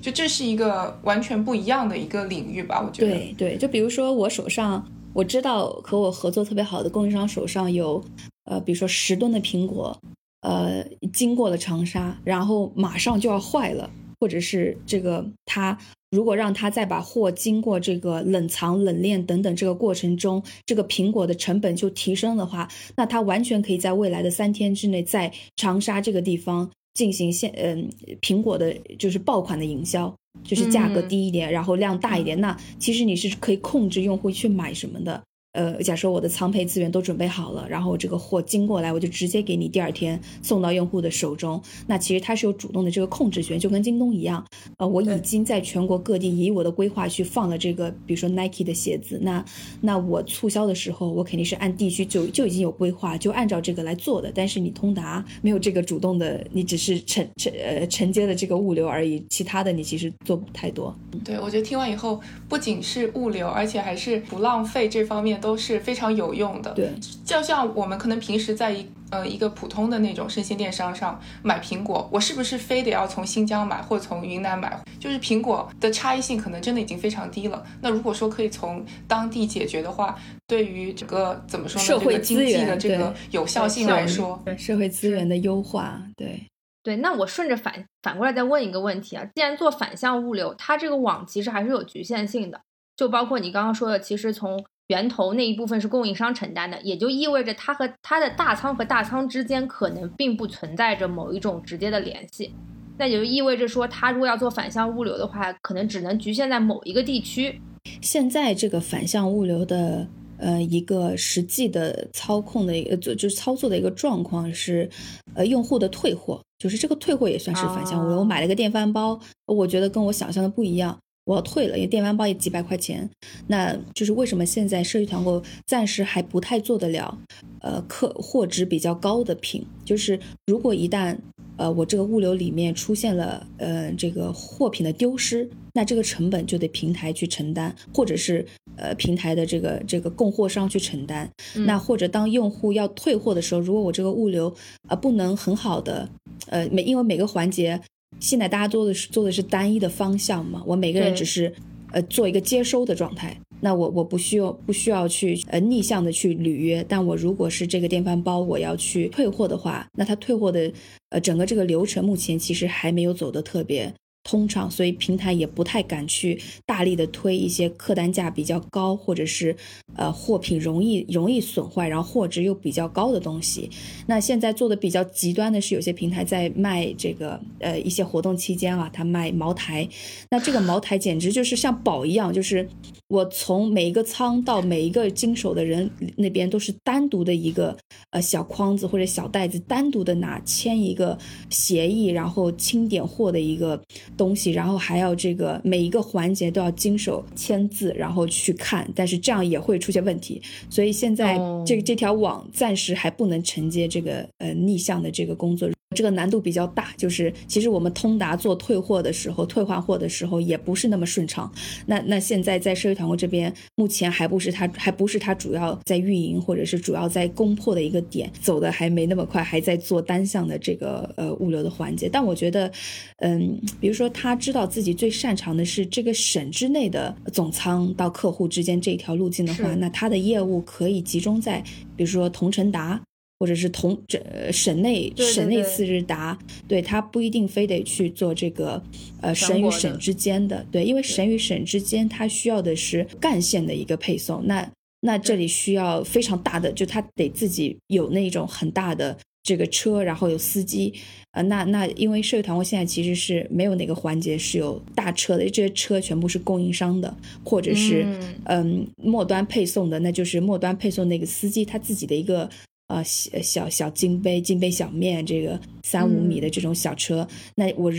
就这是一个完全不一样的一个领域吧？我觉得。对对，就比如说我手上我知道和我合作特别好的供应商手上有，呃，比如说十吨的苹果，呃，经过了长沙，然后马上就要坏了。或者是这个，他如果让他再把货经过这个冷藏、冷链等等这个过程中，这个苹果的成本就提升的话，那他完全可以在未来的三天之内，在长沙这个地方进行现嗯苹果的就是爆款的营销，就是价格低一点，然后量大一点。那其实你是可以控制用户去买什么的。呃，假设我的仓配资源都准备好了，然后这个货经过来，我就直接给你第二天送到用户的手中。那其实它是有主动的这个控制权，就跟京东一样。呃，我已经在全国各地以我的规划去放了这个，比如说 Nike 的鞋子。那那我促销的时候，我肯定是按地区就就已经有规划，就按照这个来做的。但是你通达没有这个主动的，你只是承承呃承接的这个物流而已，其他的你其实做不太多。对，我觉得听完以后，不仅是物流，而且还是不浪费这方面。都是非常有用的，对，就像我们可能平时在一呃一个普通的那种生鲜电商上买苹果，我是不是非得要从新疆买或从云南买？就是苹果的差异性可能真的已经非常低了。那如果说可以从当地解决的话，对于整个怎么说呢？社会经济的这个有效性来说，社会资源的优化，对对。那我顺着反反过来再问一个问题啊，既然做反向物流，它这个网其实还是有局限性的，就包括你刚刚说的，其实从源头那一部分是供应商承担的，也就意味着它和它的大仓和大仓之间可能并不存在着某一种直接的联系。那也就意味着说，它如果要做反向物流的话，可能只能局限在某一个地区。现在这个反向物流的呃一个实际的操控的一个就就是操作的一个状况是，呃用户的退货，就是这个退货也算是反向物流。我买了个电饭煲，我觉得跟我想象的不一样。我要退了，因为电饭煲也几百块钱，那就是为什么现在社区团购暂时还不太做得了，呃，客货值比较高的品，就是如果一旦呃我这个物流里面出现了呃这个货品的丢失，那这个成本就得平台去承担，或者是呃平台的这个这个供货商去承担，那或者当用户要退货的时候，如果我这个物流啊不能很好的呃每因为每个环节。现在大家做的是做的是单一的方向嘛？我每个人只是，呃，做一个接收的状态。那我我不需要不需要去呃逆向的去履约。但我如果是这个电饭煲，我要去退货的话，那它退货的呃整个这个流程目前其实还没有走得特别通畅，所以平台也不太敢去大力的推一些客单价比较高，或者是呃货品容易容易损坏，然后货值又比较高的东西。那现在做的比较极端的是，有些平台在卖这个呃一些活动期间啊，他卖茅台，那这个茅台简直就是像宝一样，就是我从每一个仓到每一个经手的人那边都是单独的一个呃小筐子或者小袋子，单独的拿签一个协议，然后清点货的一个。东西，然后还要这个每一个环节都要经手签字，然后去看，但是这样也会出现问题，所以现在这个这条网暂时还不能承接这个呃逆向的这个工作。这个难度比较大，就是其实我们通达做退货的时候，退换货的时候也不是那么顺畅。那那现在在社区团购这边，目前还不是它还不是它主要在运营或者是主要在攻破的一个点，走的还没那么快，还在做单向的这个呃物流的环节。但我觉得，嗯，比如说他知道自己最擅长的是这个省之内的总仓到客户之间这条路径的话，那他的业务可以集中在比如说同城达。或者是同省省内省内次日达，对他不一定非得去做这个，呃省与省之间的，对，因为省与省之间它需要的是干线的一个配送，那那这里需要非常大的，就他得自己有那种很大的这个车，然后有司机，呃，那那因为社会团购现在其实是没有哪个环节是有大车的，这些车全部是供应商的，或者是嗯末端配送的，那就是末端配送那个司机他自己的一个。呃，小小小金杯、金杯小面，这个三五米的这种小车，那我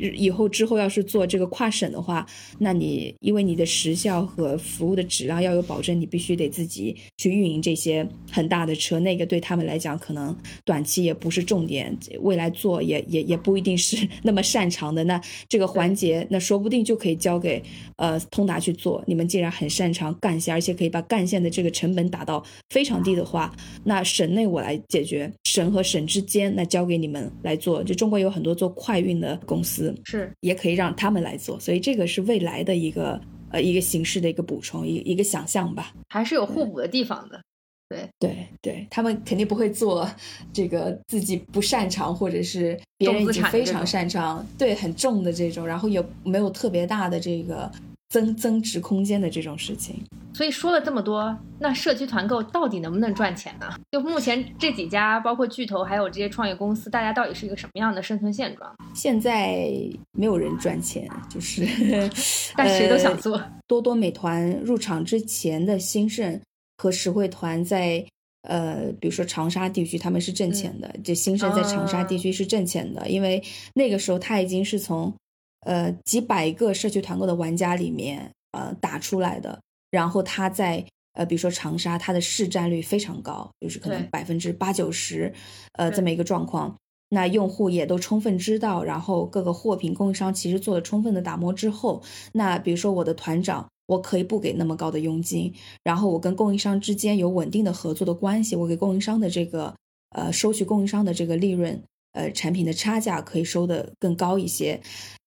以后之后要是做这个跨省的话，那你因为你的时效和服务的质量要有保证，你必须得自己去运营这些很大的车，那个对他们来讲可能短期也不是重点，未来做也也也不一定是 那么擅长的。那这个环节，那说不定就可以交给呃通达去做。你们既然很擅长干线，而且可以把干线的这个成本打到非常低的话，那省内。我来解决神和神之间，那交给你们来做。就中国有很多做快运的公司，是也可以让他们来做。所以这个是未来的一个呃一个形式的一个补充，一一个想象吧。还是有互补的地方的。对对对，他们肯定不会做这个自己不擅长或者是别人已经非常擅长，对很重的这种，然后也没有特别大的这个增增值空间的这种事情。所以说了这么多，那社区团购到底能不能赚钱呢？就目前这几家，包括巨头，还有这些创业公司，大家到底是一个什么样的生存现状？现在没有人赚钱，就是，但谁都想做。多多美团入场之前的兴盛和实惠团在，呃，比如说长沙地区，他们是挣钱的。就兴盛在长沙地区是挣钱的，因为那个时候他已经是从，呃，几百个社区团购的玩家里面，呃，打出来的。然后它在呃，比如说长沙，它的市占率非常高，就是可能百分之八九十，呃，这么一个状况。那用户也都充分知道，然后各个货品供应商其实做了充分的打磨之后，那比如说我的团长，我可以不给那么高的佣金，然后我跟供应商之间有稳定的合作的关系，我给供应商的这个呃收取供应商的这个利润，呃，产品的差价可以收的更高一些。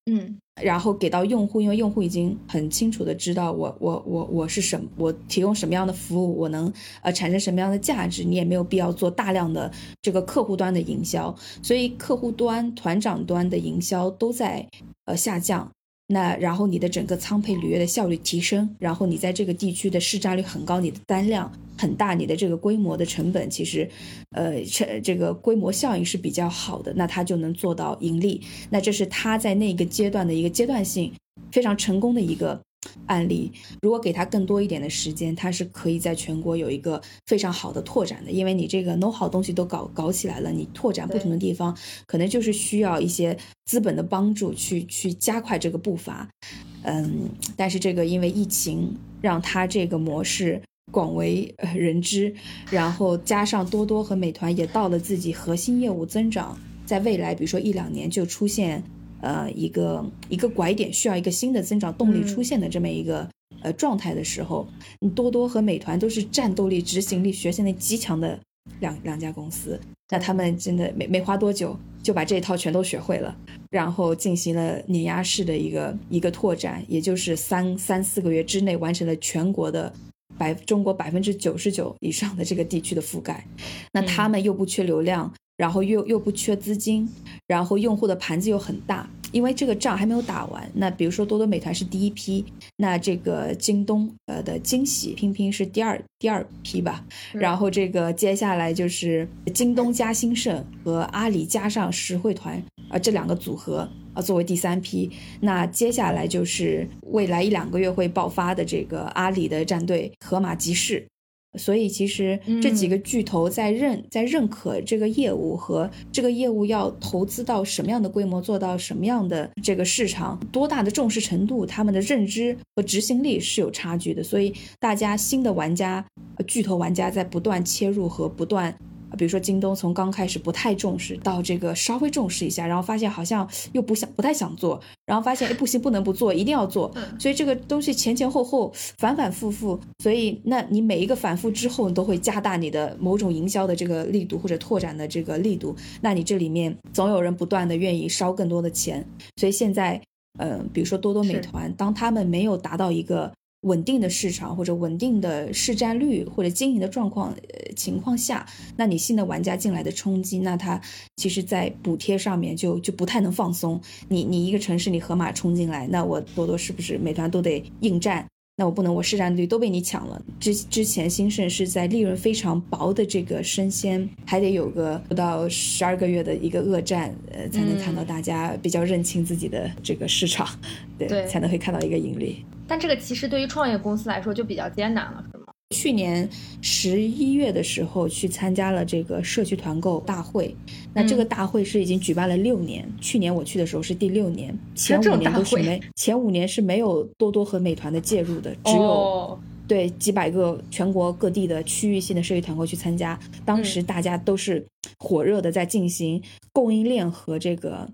嗯，然后给到用户，因为用户已经很清楚的知道我我我我是什么，我提供什么样的服务，我能呃产生什么样的价值，你也没有必要做大量的这个客户端的营销，所以客户端、团长端的营销都在呃下降。那然后你的整个仓配履约的效率提升，然后你在这个地区的市占率很高，你的单量很大，你的这个规模的成本其实，呃，这这个规模效应是比较好的，那它就能做到盈利。那这是它在那个阶段的一个阶段性非常成功的一个。案例，如果给他更多一点的时间，他是可以在全国有一个非常好的拓展的。因为你这个 know how 东西都搞搞起来了，你拓展不同的地方，可能就是需要一些资本的帮助去去加快这个步伐。嗯，但是这个因为疫情，让他这个模式广为人知，然后加上多多和美团也到了自己核心业务增长，在未来比如说一两年就出现。呃，一个一个拐点需要一个新的增长动力出现的这么一个呃状态的时候，多多和美团都是战斗力、执行力、学习力极强的两两家公司。那他们真的没没花多久就把这一套全都学会了，然后进行了碾压式的一个一个拓展，也就是三三四个月之内完成了全国的百中国百分之九十九以上的这个地区的覆盖。那他们又不缺流量。然后又又不缺资金，然后用户的盘子又很大。因为这个仗还没有打完，那比如说多多美团是第一批，那这个京东呃的惊喜拼拼是第二第二批吧，然后这个接下来就是京东加兴盛和阿里加上实惠团啊这两个组合啊作为第三批，那接下来就是未来一两个月会爆发的这个阿里的战队盒马集市。所以其实这几个巨头在认在认可这个业务和这个业务要投资到什么样的规模，做到什么样的这个市场，多大的重视程度，他们的认知和执行力是有差距的。所以大家新的玩家，巨头玩家在不断切入和不断。比如说京东从刚开始不太重视，到这个稍微重视一下，然后发现好像又不想不太想做，然后发现哎不行不能不做，一定要做。所以这个东西前前后后反反复复，所以那你每一个反复之后，你都会加大你的某种营销的这个力度或者拓展的这个力度，那你这里面总有人不断的愿意烧更多的钱。所以现在，嗯，比如说多多美团，当他们没有达到一个。稳定的市场或者稳定的市占率或者经营的状况呃情况下，那你新的玩家进来的冲击，那它其实，在补贴上面就就不太能放松。你你一个城市你盒马冲进来，那我多多是不是美团都得应战？那我不能我市占率都被你抢了。之之前兴盛是在利润非常薄的这个生鲜，还得有个不到十二个月的一个恶战，呃，才能看到大家比较认清自己的这个市场，对，才能会看到一个盈利。但这个其实对于创业公司来说就比较艰难了，是吗？去年十一月的时候去参加了这个社区团购大会，那这个大会是已经举办了六年，去年我去的时候是第六年，前五年都是没，前五年是没有多多和美团的介入的，只有对几百个全国各地的区域性的社区团购去参加，当时大家都是火热的在进行供应链和这个。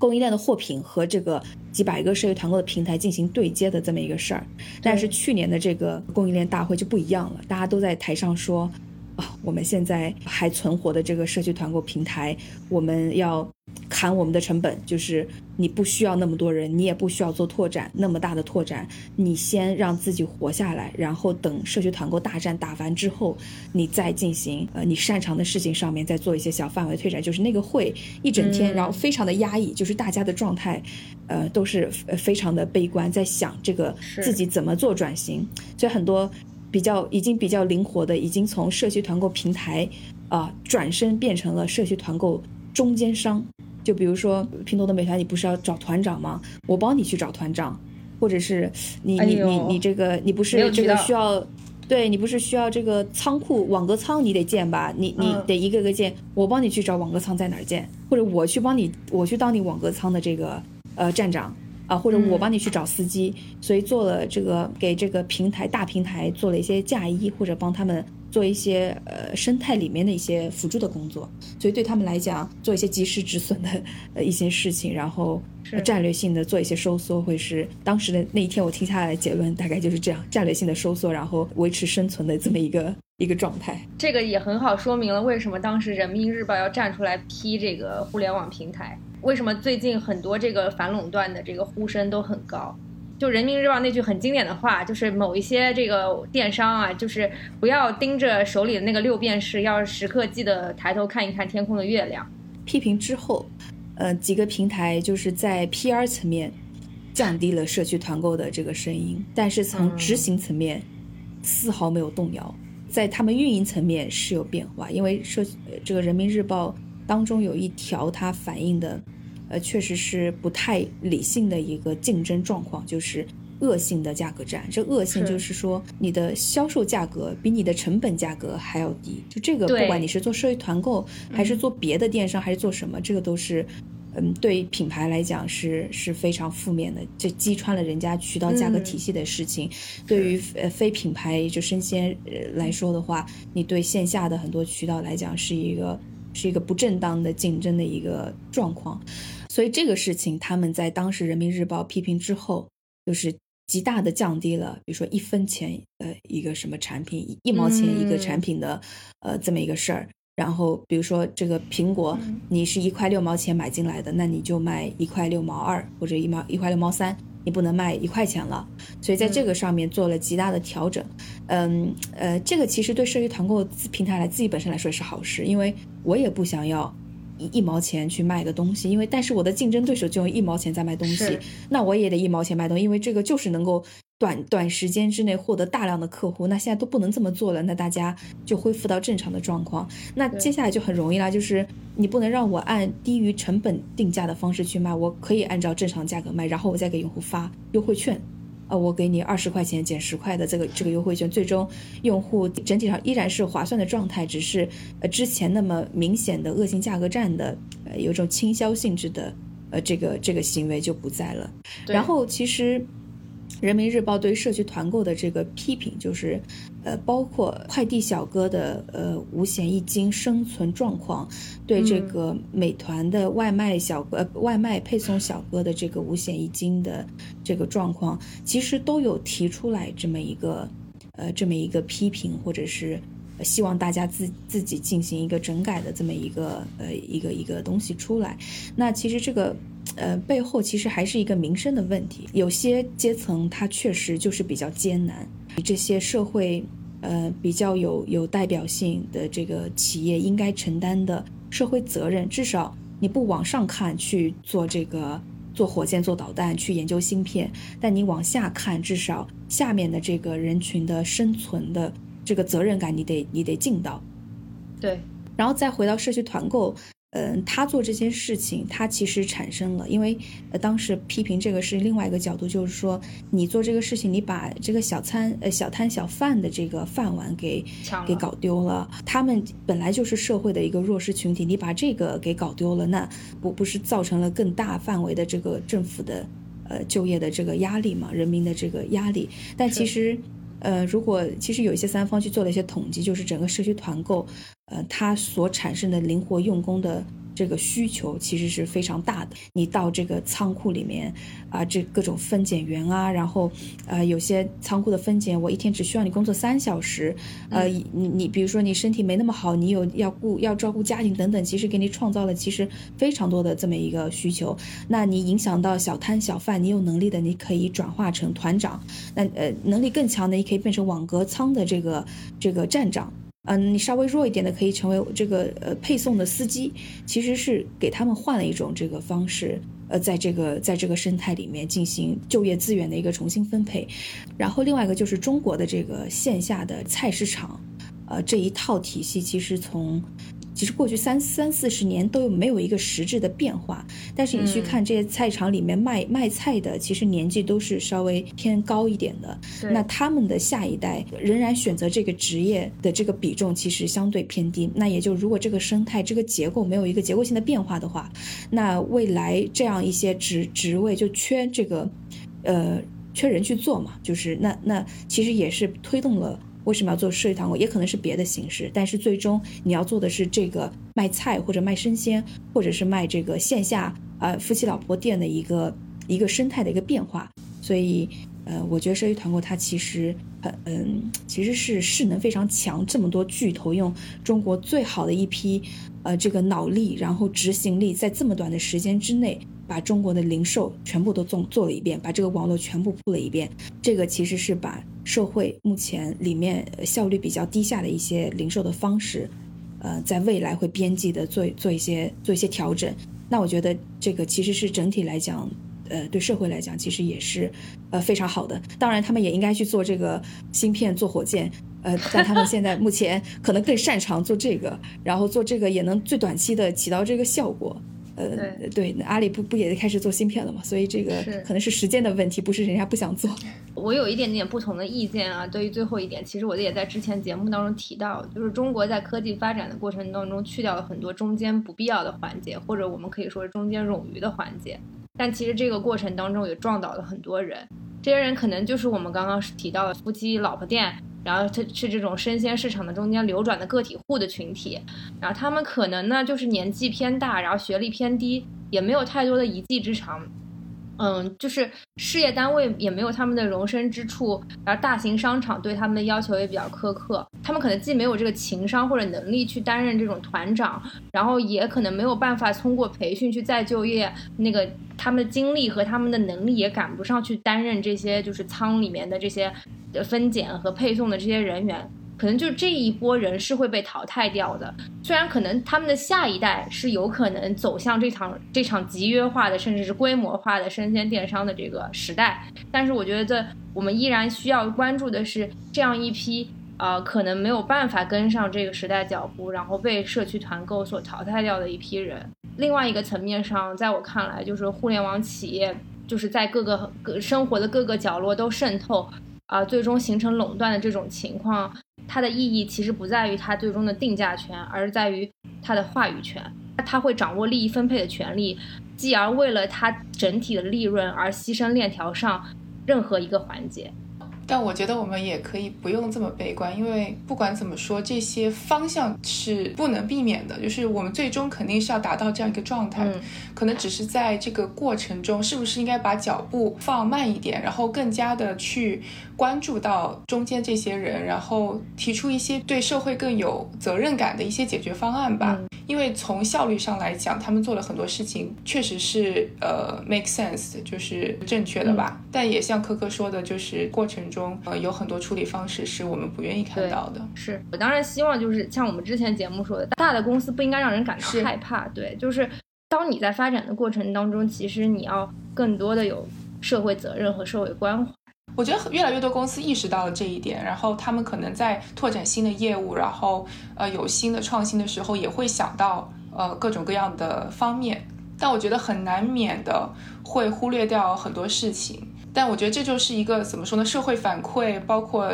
供应链的货品和这个几百个社区团购的平台进行对接的这么一个事儿，但是去年的这个供应链大会就不一样了，大家都在台上说。啊，我们现在还存活的这个社区团购平台，我们要砍我们的成本，就是你不需要那么多人，你也不需要做拓展那么大的拓展，你先让自己活下来，然后等社区团购大战打完之后，你再进行呃你擅长的事情上面再做一些小范围推展。就是那个会一整天，然后非常的压抑，就是大家的状态，呃，都是非常的悲观，在想这个自己怎么做转型，所以很多。比较已经比较灵活的，已经从社区团购平台啊转身变成了社区团购中间商。就比如说拼多多、美团，你不是要找团长吗？我帮你去找团长，或者是你你你你这个你不是这个需要，对你不是需要这个仓库网格仓你得建吧？你你得一个个建，我帮你去找网格仓在哪儿建，或者我去帮你我去当你网格仓的这个呃站长。啊，或者我帮你去找司机，所以做了这个给这个平台大平台做了一些嫁衣，或者帮他们做一些呃生态里面的一些辅助的工作，所以对他们来讲，做一些及时止损的呃一些事情，然后战略性的做一些收缩，会是当时的那一天我听下来结论大概就是这样，战略性的收缩，然后维持生存的这么一个一个状态。这个也很好说明了为什么当时人民日报要站出来批这个互联网平台。为什么最近很多这个反垄断的这个呼声都很高？就人民日报那句很经典的话，就是某一些这个电商啊，就是不要盯着手里的那个六便士，要时刻记得抬头看一看天空的月亮。批评之后，呃，几个平台就是在 PR 层面降低了社区团购的这个声音，但是从执行层面丝毫没有动摇，在他们运营层面是有变化，因为社这个人民日报当中有一条它反映的。呃，确实是不太理性的一个竞争状况，就是恶性的价格战。这恶性就是说，你的销售价格比你的成本价格还要低。就这个，不管你是做社会团购，还是做别的电商，还是做什么，这个都是，嗯，对于品牌来讲是是非常负面的。这击穿了人家渠道价格体系的事情。对于呃非品牌就生鲜来说的话，你对线下的很多渠道来讲是一个是一个不正当的竞争的一个状况。所以这个事情，他们在当时人民日报批评之后，就是极大的降低了，比如说一分钱呃一个什么产品，一毛钱一个产品的呃这么一个事儿。然后比如说这个苹果，你是一块六毛钱买进来的，那你就卖一块六毛二或者一毛一块六毛三，你不能卖一块钱了。所以在这个上面做了极大的调整。嗯呃，这个其实对社区团购平台来自己本身来说是好事，因为我也不想要一一毛钱去卖个东西，因为但是我的竞争对手就用一毛钱在卖东西，那我也得一毛钱卖东西，因为这个就是能够。短短时间之内获得大量的客户，那现在都不能这么做了，那大家就恢复到正常的状况。那接下来就很容易啦，就是你不能让我按低于成本定价的方式去卖，我可以按照正常价格卖，然后我再给用户发优惠券，呃，我给你二十块钱减十块的这个这个优惠券，最终用户整体上依然是划算的状态，只是呃之前那么明显的恶性价格战的呃有种倾销性质的呃这个这个行为就不在了。然后其实。人民日报对社区团购的这个批评，就是，呃，包括快递小哥的呃五险一金生存状况，对这个美团的外卖小哥、呃外卖配送小哥的这个五险一金的这个状况，其实都有提出来这么一个，呃，这么一个批评，或者是希望大家自自己进行一个整改的这么一个呃一个一个东西出来。那其实这个。呃，背后其实还是一个民生的问题。有些阶层它确实就是比较艰难，这些社会呃比较有有代表性的这个企业应该承担的社会责任，至少你不往上看去做这个做火箭、做导弹、去研究芯片，但你往下看，至少下面的这个人群的生存的这个责任感，你得你得尽到。对，然后再回到社区团购。嗯，他做这件事情，他其实产生了，因为呃，当时批评这个是另外一个角度，就是说你做这个事情，你把这个小餐呃小摊小贩的这个饭碗给给搞丢了，他们本来就是社会的一个弱势群体，你把这个给搞丢了，那不不是造成了更大范围的这个政府的呃就业的这个压力嘛，人民的这个压力，但其实。呃，如果其实有一些三方去做了一些统计，就是整个社区团购，呃，它所产生的灵活用工的。这个需求其实是非常大的。你到这个仓库里面啊，这各种分拣员啊，然后呃，有些仓库的分拣，我一天只需要你工作三小时。呃，你你比如说你身体没那么好，你有要顾要照顾家庭等等，其实给你创造了其实非常多的这么一个需求。那你影响到小摊小贩，你有能力的，你可以转化成团长。那呃，能力更强的，你可以变成网格仓的这个这个站长。嗯，你稍微弱一点的可以成为这个呃配送的司机，其实是给他们换了一种这个方式，呃，在这个在这个生态里面进行就业资源的一个重新分配。然后另外一个就是中国的这个线下的菜市场，呃这一套体系其实从。其实过去三三四十年都没有一个实质的变化，但是你去看这些菜场里面卖卖菜的，其实年纪都是稍微偏高一点的。那他们的下一代仍然选择这个职业的这个比重其实相对偏低。那也就如果这个生态这个结构没有一个结构性的变化的话，那未来这样一些职职位就缺这个，呃，缺人去做嘛，就是那那其实也是推动了。为什么要做社区团购？也可能是别的形式，但是最终你要做的是这个卖菜或者卖生鲜，或者是卖这个线下呃夫妻老婆店的一个一个生态的一个变化。所以，呃，我觉得社区团购它其实嗯，其实是势能非常强。这么多巨头用中国最好的一批呃这个脑力，然后执行力，在这么短的时间之内。把中国的零售全部都做做了一遍，把这个网络全部铺了一遍。这个其实是把社会目前里面效率比较低下的一些零售的方式，呃，在未来会边际的做做一些做一些调整。那我觉得这个其实是整体来讲，呃，对社会来讲其实也是呃非常好的。当然，他们也应该去做这个芯片、做火箭，呃，但他们现在目前 可能更擅长做这个，然后做这个也能最短期的起到这个效果。呃，对，那阿里不不也开始做芯片了嘛？所以这个可能是时间的问题，不是人家不想做。我有一点点不同的意见啊。对于最后一点，其实我也在之前节目当中提到，就是中国在科技发展的过程当中，去掉了很多中间不必要的环节，或者我们可以说是中间冗余的环节。但其实这个过程当中也撞倒了很多人，这些人可能就是我们刚刚提到的夫妻老婆店。然后他是这种生鲜市场的中间流转的个体户的群体，然后他们可能呢就是年纪偏大，然后学历偏低，也没有太多的一技之长，嗯，就是事业单位也没有他们的容身之处，而大型商场对他们的要求也比较苛刻，他们可能既没有这个情商或者能力去担任这种团长，然后也可能没有办法通过培训去再就业，那个他们的精力和他们的能力也赶不上去担任这些就是仓里面的这些分拣和配送的这些人员。可能就这一波人是会被淘汰掉的，虽然可能他们的下一代是有可能走向这场这场集约化的，甚至是规模化的生鲜电商的这个时代，但是我觉得我们依然需要关注的是这样一批呃可能没有办法跟上这个时代脚步，然后被社区团购所淘汰掉的一批人。另外一个层面上，在我看来，就是互联网企业就是在各个各生活的各个角落都渗透。啊，最终形成垄断的这种情况，它的意义其实不在于它最终的定价权，而是在于它的话语权。它会掌握利益分配的权利，继而为了它整体的利润而牺牲链条上任何一个环节。但我觉得我们也可以不用这么悲观，因为不管怎么说，这些方向是不能避免的。就是我们最终肯定是要达到这样一个状态，可能只是在这个过程中，是不是应该把脚步放慢一点，然后更加的去关注到中间这些人，然后提出一些对社会更有责任感的一些解决方案吧。因为从效率上来讲，他们做了很多事情，确实是呃 make sense，就是正确的吧。但也像科科说的，就是过程中呃有很多处理方式是我们不愿意看到的。是我当然希望就是像我们之前节目说的，大的公司不应该让人感到害怕。对，就是当你在发展的过程当中，其实你要更多的有社会责任和社会关怀。我觉得越来越多公司意识到了这一点，然后他们可能在拓展新的业务，然后呃有新的创新的时候，也会想到呃各种各样的方面。但我觉得很难免的会忽略掉很多事情。但我觉得这就是一个怎么说呢？社会反馈，包括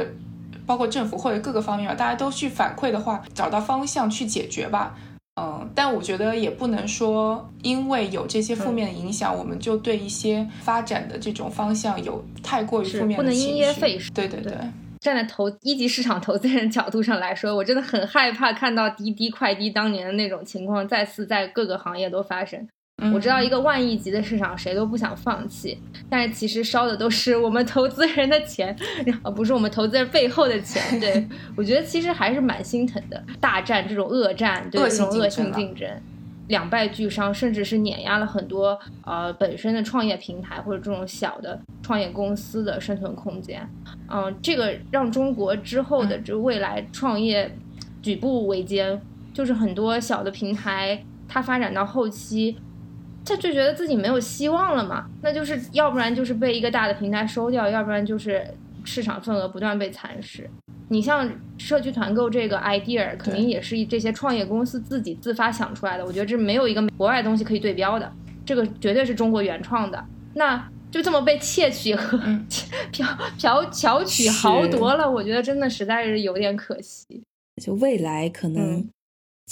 包括政府或者各个方面，大家都去反馈的话，找到方向去解决吧。嗯，但我觉得也不能说，因为有这些负面的影响，我们就对一些发展的这种方向有太过于负面的不能因噎废食。对对对，站在投一级市场投资人角度上来说，我真的很害怕看到滴滴快滴当年的那种情况再次在各个行业都发生。我知道一个万亿级的市场，谁都不想放弃，但是其实烧的都是我们投资人的钱，而不是我们投资人背后的钱。对 我觉得其实还是蛮心疼的。大战这种恶战，对这种恶性竞争，两败俱伤，甚至是碾压了很多呃本身的创业平台或者这种小的创业公司的生存空间。嗯，这个让中国之后的这未来创业举步维艰，就是很多小的平台，它发展到后期。他就觉得自己没有希望了嘛，那就是要不然就是被一个大的平台收掉，要不然就是市场份额不断被蚕食。你像社区团购这个 idea，肯定也是这些创业公司自己自发想出来的。我觉得这没有一个国外东西可以对标的，这个绝对是中国原创的。那就这么被窃取和 嫖嫖巧取豪夺了，我觉得真的实在是有点可惜。就未来可能。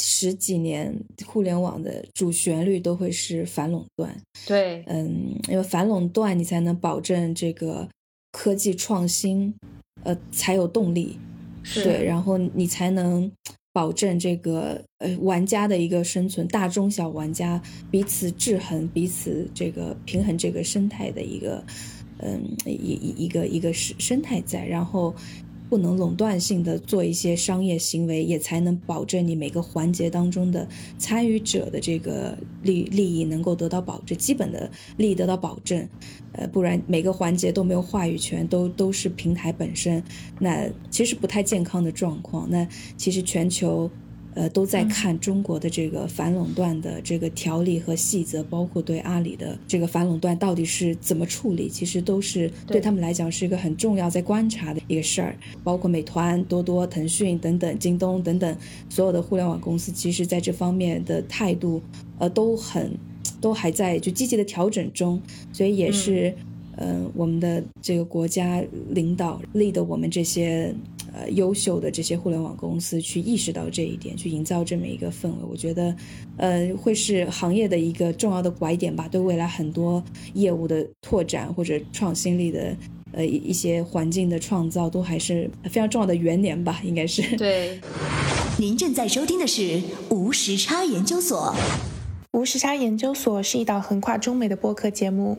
十几年，互联网的主旋律都会是反垄断。对，嗯，因为反垄断，你才能保证这个科技创新，呃，才有动力。对，然后你才能保证这个呃玩家的一个生存，大中小玩家彼此制衡，彼此这个平衡这个生态的一个，嗯，一一一个一个生生态在，然后。不能垄断性的做一些商业行为，也才能保证你每个环节当中的参与者的这个利利益能够得到保证，基本的利益得到保证。呃，不然每个环节都没有话语权，都都是平台本身，那其实不太健康的状况。那其实全球。呃，都在看中国的这个反垄断的这个条例和细则，包括对阿里的这个反垄断到底是怎么处理，其实都是对他们来讲是一个很重要在观察的一个事儿。包括美团、多多、腾讯等等，京东等等，所有的互联网公司，其实在这方面的态度，呃，都很，都还在就积极的调整中，所以也是，嗯，我们的这个国家领导立的我们这些。呃，优秀的这些互联网公司去意识到这一点，去营造这么一个氛围，我觉得，呃，会是行业的一个重要的拐点吧。对未来很多业务的拓展或者创新力的，呃，一些环境的创造，都还是非常重要的元年吧，应该是。对。您正在收听的是无时差研究所。无时差研究所是一档横跨中美的播客节目。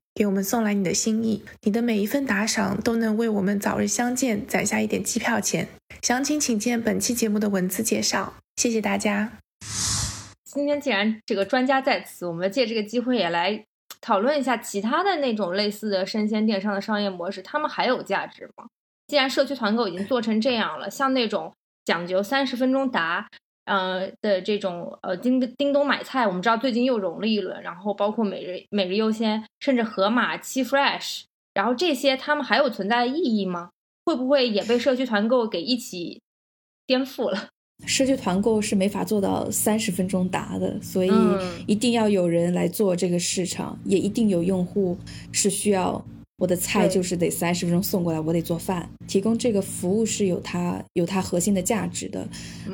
给我们送来你的心意，你的每一份打赏都能为我们早日相见攒下一点机票钱。详情请见本期节目的文字介绍。谢谢大家。今天既然这个专家在此，我们借这个机会也来讨论一下其他的那种类似的生鲜电商的商业模式，他们还有价值吗？既然社区团购已经做成这样了，像那种讲究三十分钟达。呃的这种呃叮叮咚买菜，我们知道最近又融了一轮，然后包括每日每日优先，甚至盒马、七 fresh，然后这些他们还有存在的意义吗？会不会也被社区团购给一起颠覆了？社区团购是没法做到三十分钟达的，所以一定要有人来做这个市场，也一定有用户是需要。我的菜就是得三十分钟送过来，我得做饭，提供这个服务是有它有它核心的价值的。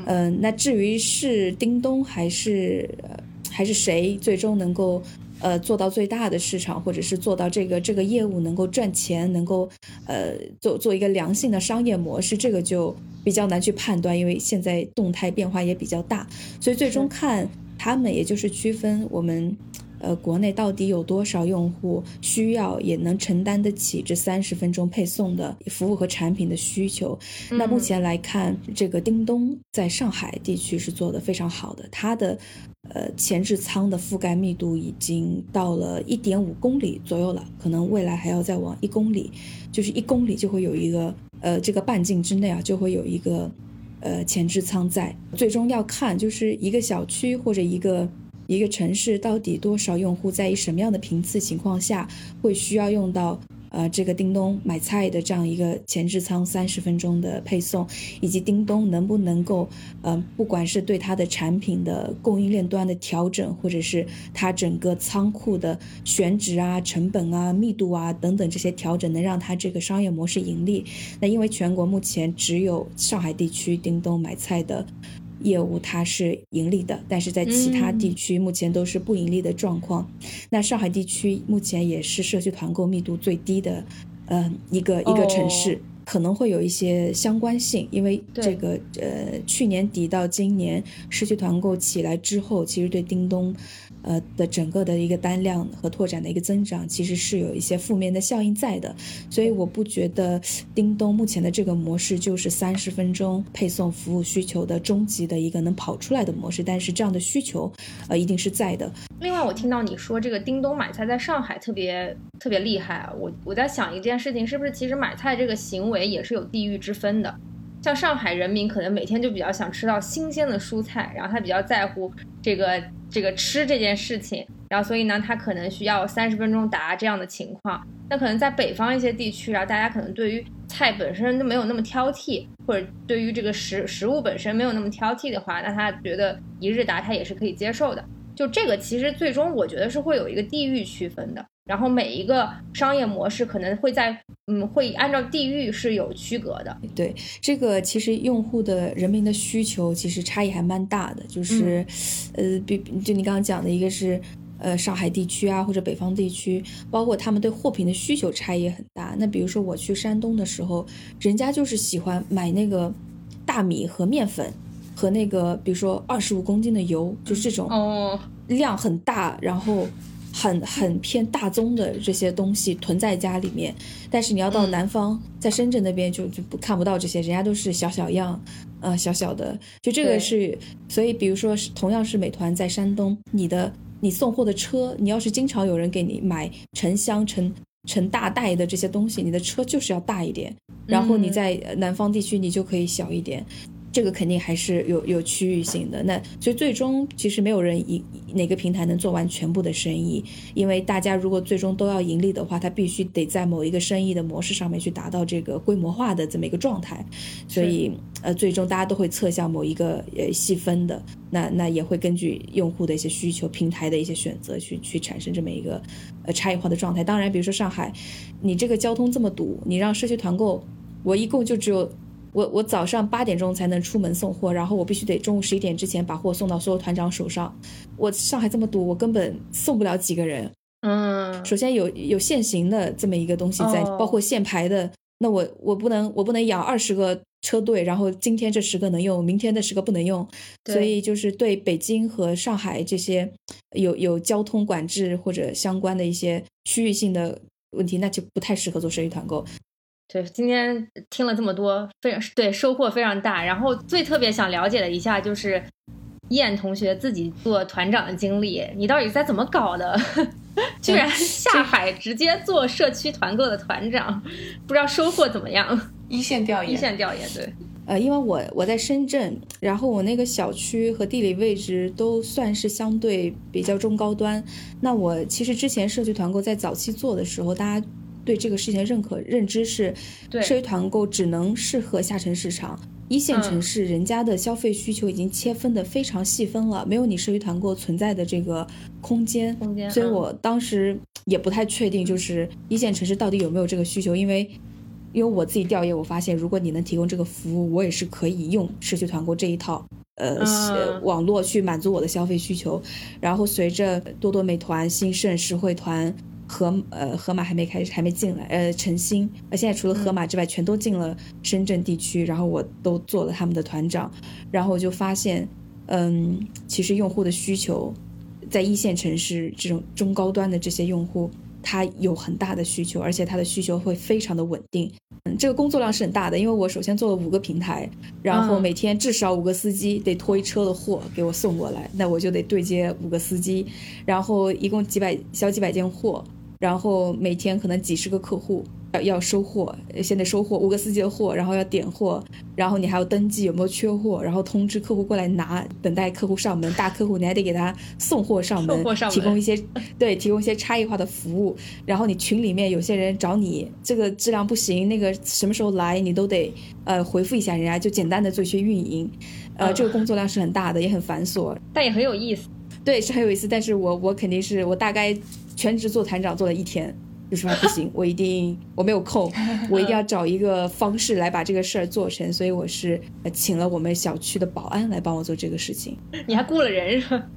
嗯，那至于是叮咚还是还是谁最终能够呃做到最大的市场，或者是做到这个这个业务能够赚钱，能够呃做做一个良性的商业模式，这个就比较难去判断，因为现在动态变化也比较大，所以最终看他们也就是区分我们。呃，国内到底有多少用户需要也能承担得起这三十分钟配送的服务和产品的需求？那目前来看，这个叮咚在上海地区是做得非常好的，它的呃前置仓的覆盖密度已经到了一点五公里左右了，可能未来还要再往一公里，就是一公里就会有一个呃这个半径之内啊就会有一个呃前置仓在。最终要看就是一个小区或者一个。一个城市到底多少用户在以什么样的频次情况下会需要用到呃这个叮咚买菜的这样一个前置仓三十分钟的配送，以及叮咚能不能够呃不管是对它的产品的供应链端的调整，或者是它整个仓库的选址啊、成本啊、密度啊等等这些调整，能让它这个商业模式盈利？那因为全国目前只有上海地区叮咚买菜的。业务它是盈利的，但是在其他地区目前都是不盈利的状况。那上海地区目前也是社区团购密度最低的，呃，一个一个城市，可能会有一些相关性，因为这个呃，去年底到今年社区团购起来之后，其实对叮咚。呃的整个的一个单量和拓展的一个增长，其实是有一些负面的效应在的，所以我不觉得叮咚目前的这个模式就是三十分钟配送服务需求的终极的一个能跑出来的模式，但是这样的需求，呃，一定是在的。另外，我听到你说这个叮咚买菜在上海特别特别厉害啊，我我在想一件事情，是不是其实买菜这个行为也是有地域之分的？像上海人民可能每天就比较想吃到新鲜的蔬菜，然后他比较在乎这个这个吃这件事情，然后所以呢，他可能需要三十分钟达这样的情况。那可能在北方一些地区啊，大家可能对于菜本身都没有那么挑剔，或者对于这个食食物本身没有那么挑剔的话，那他觉得一日达他也是可以接受的。就这个其实最终我觉得是会有一个地域区分的。然后每一个商业模式可能会在，嗯，会按照地域是有区隔的。对，这个其实用户的人民的需求其实差异还蛮大的，就是，呃，比就你刚刚讲的一个是，呃，上海地区啊或者北方地区，包括他们对货品的需求差异也很大。那比如说我去山东的时候，人家就是喜欢买那个大米和面粉，和那个比如说二十五公斤的油，就是这种哦量很大，然后。很很偏大宗的这些东西囤在家里面，但是你要到南方，在深圳那边就就不看不到这些，人家都是小小样，呃小小的，就这个是，所以比如说是同样是美团在山东，你的你送货的车，你要是经常有人给你买成箱成成大袋的这些东西，你的车就是要大一点，然后你在南方地区你就可以小一点。这个肯定还是有有区域性的，那所以最终其实没有人一哪个平台能做完全部的生意，因为大家如果最终都要盈利的话，它必须得在某一个生意的模式上面去达到这个规模化的这么一个状态，所以呃最终大家都会侧向某一个呃细分的，那那也会根据用户的一些需求、平台的一些选择去去产生这么一个呃差异化的状态。当然，比如说上海，你这个交通这么堵，你让社区团购。我一共就只有我我早上八点钟才能出门送货，然后我必须得中午十一点之前把货送到所有团长手上。我上海这么堵，我根本送不了几个人。嗯，首先有有限行的这么一个东西在，哦包括限牌的，那我我不能我不能养二十个车队，然后今天这十个能用，明天这十个不能用，所以就是对北京和上海这些有有交通管制或者相关的一些区域性的问题，那就不太适合做社区团购。对，今天听了这么多，非常对收获非常大。然后最特别想了解的一下就是燕同学自己做团长的经历，你到底在怎么搞的？居然下海直接做社区团购的团长，不知道收获怎么样？一线调研，一线调研，对，呃，因为我我在深圳，然后我那个小区和地理位置都算是相对比较中高端。那我其实之前社区团购在早期做的时候，大家对这个事情的认可认知是，社区团购只能适合下沉市场。一线城市人家的消费需求已经切分的非常细分了，没有你社区团购存在的这个空间。空间嗯所以我当时也不太确定，就是一线城市到底有没有这个需求，因为因为我自己调研，我发现如果你能提供这个服务，我也是可以用社区团购这一套。呃，嗯网络去满足我的消费需求，然后随着多多美团、兴盛、实惠团、盒呃河马还没开始，还没进来，呃晨星，呃现在除了河马之外，全都进了深圳地区，然后我都做了他们的团长，然后我就发现，嗯，其实用户的需求在一线城市这种中高端的这些用户，他有很大的需求，而且他的需求会非常的稳定。嗯，这个工作量是很大的，因为我首先做了五个平台，然后嗯。每天至少五个司机得拖一车的货给我送过来，那我就得对接五个司机，然后一共几百小几百件货，然后每天可能几十个客户要要收货，呃先得收货五个司机的货，然后要点货，然后你还要登记有没有缺货，然后通知客户过来拿，等待客户上门，大客户你还得给他送货上门，送货上门提供一些对提供一些差异化的服务。然后你群里面有些人找你这个质量不行，那个什么时候来你都得呃回复一下人家，就简单的做一些运营。呃，嗯这个工作量是很大的，也很繁琐，但也很有意思。对，是很有意思。但是我我肯定是我大概全职做团长做了一天，就说不行，我一定我没有空，我一定要找一个方式来把这个事儿做成。所以我是呃请了我们小区的保安来帮我做这个事情。你还雇了人是吧？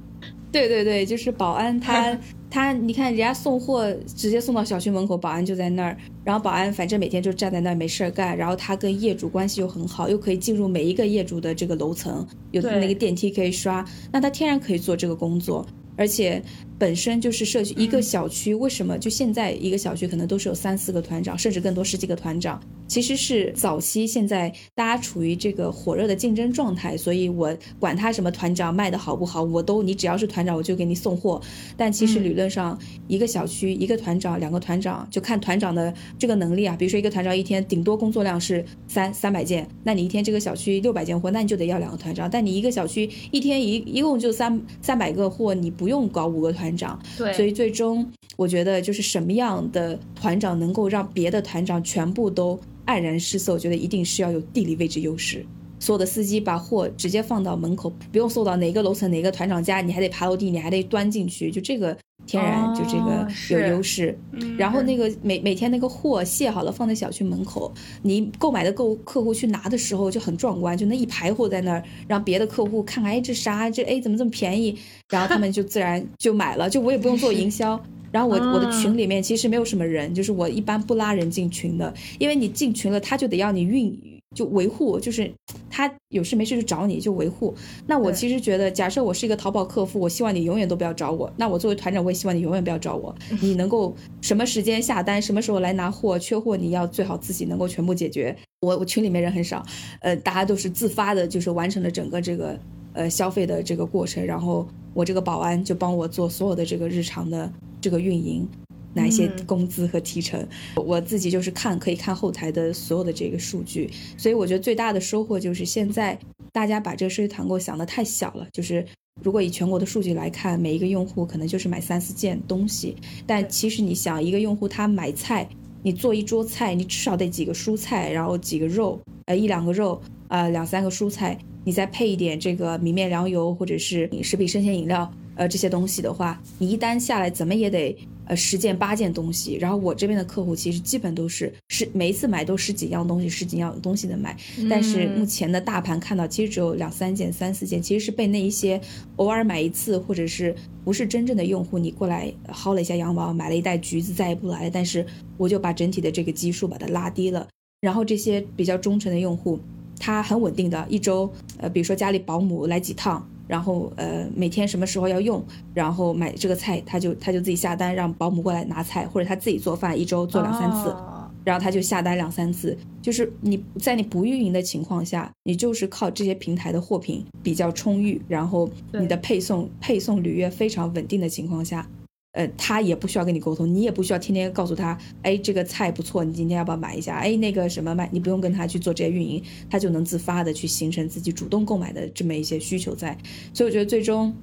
对对对，就是保安他 他，你看人家送货直接送到小区门口，保安就在那儿，然后保安反正每天就站在那儿没事儿干，然后他跟业主关系又很好，又可以进入每一个业主的这个楼层，有那个电梯可以刷，那他天然可以做这个工作，而且本身就是社区一个小区，为什么就现在一个小区可能都是有三四个团长，甚至更多十几个团长，其实是早期现在大家处于这个火热的竞争状态，所以我管他什么团长卖的好不好，我都你只要是团长我就给你送货。但其实理论上，一个小区一个团长两个团长就看团长的这个能力啊，比如说一个团长一天顶多工作量是三三百件，那你一天这个小区六百件货，那你就得要两个团长。但你一个小区一天一一共就三三百个货，你不用搞五个团长，对，所以最终我觉得就是什么样的团长能够让别的团长全部都黯然失色，我觉得一定是要有地理位置优势。所有的司机把货直接放到门口，不用送到哪个楼层哪个团长家，你还得爬楼梯，你还得端进去，就这个天然哦就这个有优势。嗯然后那个每每天那个货卸好了放在小区门口，你购买的购客户去拿的时候就很壮观，就那一排货在那儿，让别的客户看，哎这啥这哎怎么这么便宜，然后他们就自然就买了，就我也不用做营销。然后我我的群里面其实没有什么人，就是我一般不拉人进群的，因为你进群了，他就得要你运就维护，就是他有事没事就找你就维护。那我其实觉得，假设我是一个淘宝客服，我希望你永远都不要找我。那我作为团长，我也希望你永远不要找我。你能够什么时间下单，什么时候来拿货，缺货你要最好自己能够全部解决。我我群里面人很少，呃，大家都是自发的，就是完成了整个这个呃消费的这个过程，然后我这个保安就帮我做所有的这个日常的这个运营。哪一些嗯。工资和提成，我自己就是看可以看后台的所有的这个数据，所以我觉得最大的收获就是现在大家把这个社区团购想得太小了，就是如果以全国的数据来看，每一个用户可能就是买三四件东西，但其实你想，一个用户他买菜，你做一桌菜，你至少得几个蔬菜，然后几个肉，呃一两个肉，呃两三个蔬菜，你再配一点这个米面粮油或者是食品生鲜饮料，呃这些东西的话，你一单下来怎么也得呃十件八件东西，然后我这边的客户其实基本都是是每一次买都十几样东西，十几样东西的买，但是目前的大盘看到其实只有两三件、三四件，其实是被那一些偶尔买一次或者是不是真正的用户，你过来薅了一下羊毛，买了一袋橘子再也不来了，但是我就把整体的这个基数把它拉低了，然后这些比较忠诚的用户，他很稳定的，一周呃比如说家里保姆来几趟。然后呃，每天什么时候要用，然后买这个菜，他就他就自己下单，让保姆过来拿菜，或者他自己做饭，一周做两三次，然后他就下单两三次。就是你在你不运营的情况下，你就是靠这些平台的货品比较充裕，然后你的配送配送履约非常稳定的情况下。呃，他也不需要跟你沟通，你也不需要天天告诉他，哎，这个菜不错，你今天要不要买一下？哎，那个什么买，你不用跟他去做这些运营，他就能自发的去形成自己主动购买的这么一些需求在。所以我觉得最终，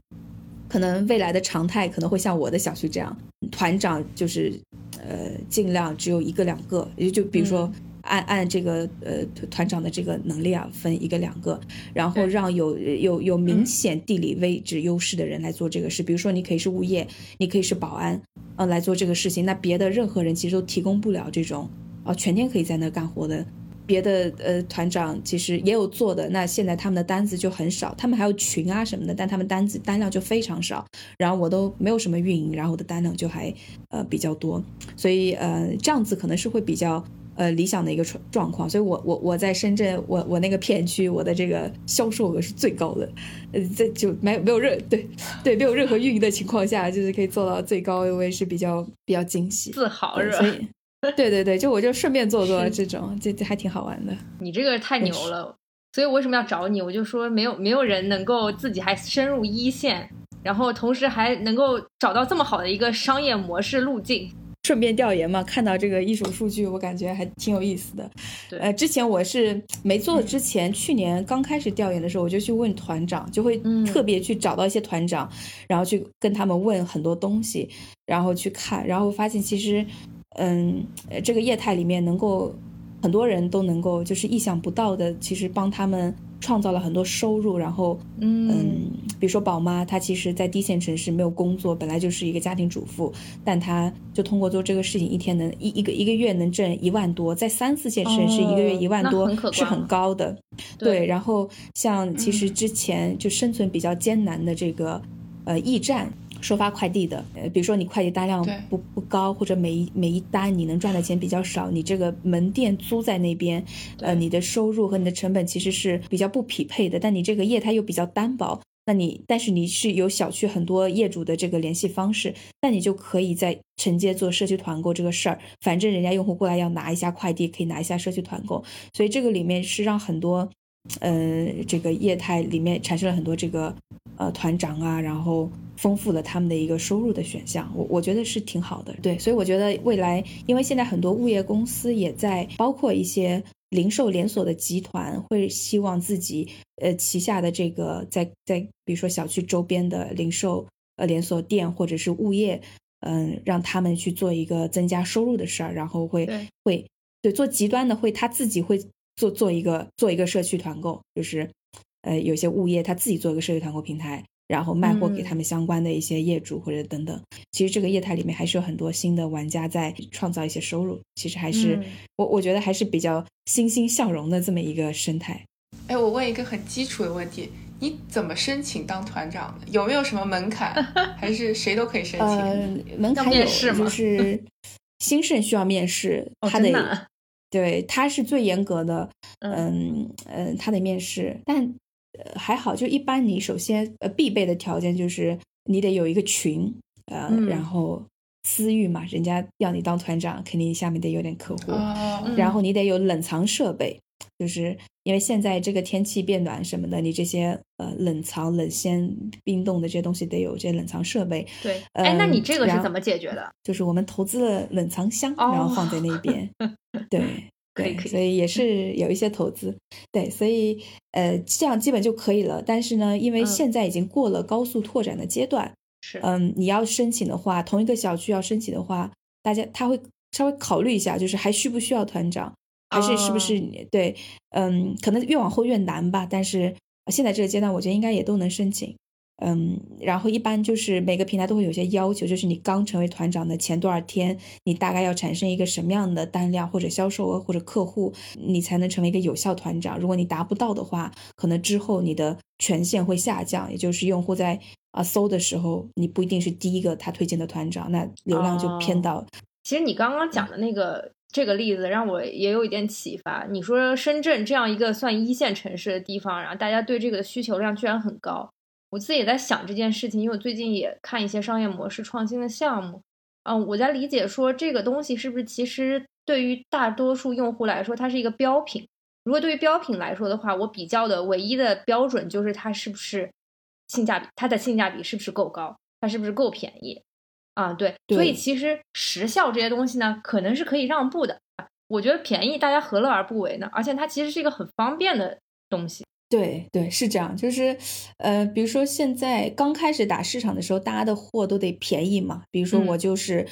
可能未来的常态可能会像我的小区这样，团长就是，呃，尽量只有一个两个，也就比如说。按按这个呃团长的这个能力啊，分一个两个，然后让有有有明显地理位置优势的人来做这个事。比如说，你可以是物业，你可以是保安，呃，来做这个事情。那别的任何人其实都提供不了这种，哦，全天可以在那干活的。别的呃团长其实也有做的，那现在他们的单子就很少，他们还有群啊什么的，但他们单子单量就非常少。然后我都没有什么运营，然后我的单量就还呃比较多，所以呃这样子可能是会比较。呃，理想的一个状状况，所以我我我在深圳，我我那个片区，我的这个销售额是最高的，呃，这就没没有任对对没有任何运营的情况下，就是可以做到最高，我也是比较比较惊喜，自豪是吧？所以对对对，就我就顺便做做这种，这这还挺好玩的。你这个太牛了，所以我为什么要找你？我就说没有没有人能够自己还深入一线，然后同时还能够找到这么好的一个商业模式路径。顺便调研嘛，看到这个艺术数据，我感觉还挺有意思的。对，呃，之前我是没做之前，去年刚开始调研的时候，我就去问团长，就会特别去找到一些团长，然后去跟他们问很多东西，然后去看，然后发现其实，嗯，这个业态里面能够很多人都能够就是意想不到的，其实帮他们。创造了很多收入，然后，嗯，比如说宝妈，她其实，在低线城市没有工作，本来就是一个家庭主妇，但她就通过做这个事情，一天能一一个一个月能挣一万多，在三四线城市一个月一万多是很高的，对。然后像其实之前就生存比较艰难的这个，呃，驿站。收发快递的，呃，比如说你快递单量不不高，或者每一每一单你能赚的钱比较少，你这个门店租在那边，呃，你的收入和你的成本其实是比较不匹配的。但你这个业态又比较单薄，那你但是你是有小区很多业主的这个联系方式，那你就可以在承接做社区团购这个事儿。反正人家用户过来要拿一下快递，可以拿一下社区团购，所以这个里面是让很多，呃，这个业态里面产生了很多这个呃团长啊，然后。丰富了他们的一个收入的选项，我我觉得是挺好的。对，所以我觉得未来，因为现在很多物业公司也在，包括一些零售连锁的集团，会希望自己呃旗下的这个在在比如说小区周边的零售呃连锁店或者是物业，嗯，让他们去做一个增加收入的事儿，然后会会对做极端的会他自己会做做一个做一个社区团购，就是呃有些物业他自己做一个社区团购平台。然后卖货给他们相关的一些业主或者等等，其实这个业态里面还是有很多新的玩家在创造一些收入，其实还是我我觉得还是比较欣欣向荣的这么一个生态。哎，我问一个很基础的问题，你怎么申请当团长的？有没有什么门槛？还是谁都可以申请？呃，门槛有，就是 兴盛需要面试，他得对他是最严格的，嗯嗯，他得面试，但。呃，还好，就一般。你首先呃，必备的条件就是你得有一个群，呃，然后私域嘛，人家要你当团长，肯定下面得有点客户。然后你得有冷藏设备，就是因为现在这个天气变暖什么的，你这些呃冷藏、冷鲜、冰冻的这些东西得有这些冷藏设备。对，哎，那你这个是怎么解决的？就是我们投资了冷藏箱，然后放在那边。对。对，所以也是有一些投资，对，所以呃，这样基本就可以了。但是呢，因为现在已经过了高速拓展的阶段，是，嗯，你要申请的话，同一个小区要申请的话，大家他会稍微考虑一下，就是还需不需要团长，还是是不是对，嗯，可能越往后越难吧。但是现在这个阶段，我觉得应该也都能申请。嗯，然后一般就是每个平台都会有些要求，就是你刚成为团长的前多少天，你大概要产生一个什么样的单量或者销售额或者客户，你才能成为一个有效团长。如果你达不到的话，可能之后你的权限会下降，也就是用户在啊搜的时候，你不一定是第一个他推荐的团长，那流量就偏到。其实你刚刚讲的那个这个例子让我也有一点启发。你说深圳这样一个算一线城市的地方，然后大家对这个需求量居然很高。我自己也在想这件事情，因为我最近也看一些商业模式创新的项目，嗯，我在理解说这个东西是不是其实对于大多数用户来说，它是一个标品。如果对于标品来说的话，我比较的唯一的标准就是它是不是性价比，它的性价比是不是够高，它是不是够便宜啊？对，所以其实时效这些东西呢，可能是可以让步的。我觉得便宜大家何乐而不为呢？而且它其实是一个很方便的东西。对对是这样，就是，呃，比如说现在刚开始打市场的时候，大家的货都得便宜嘛。比如说我就是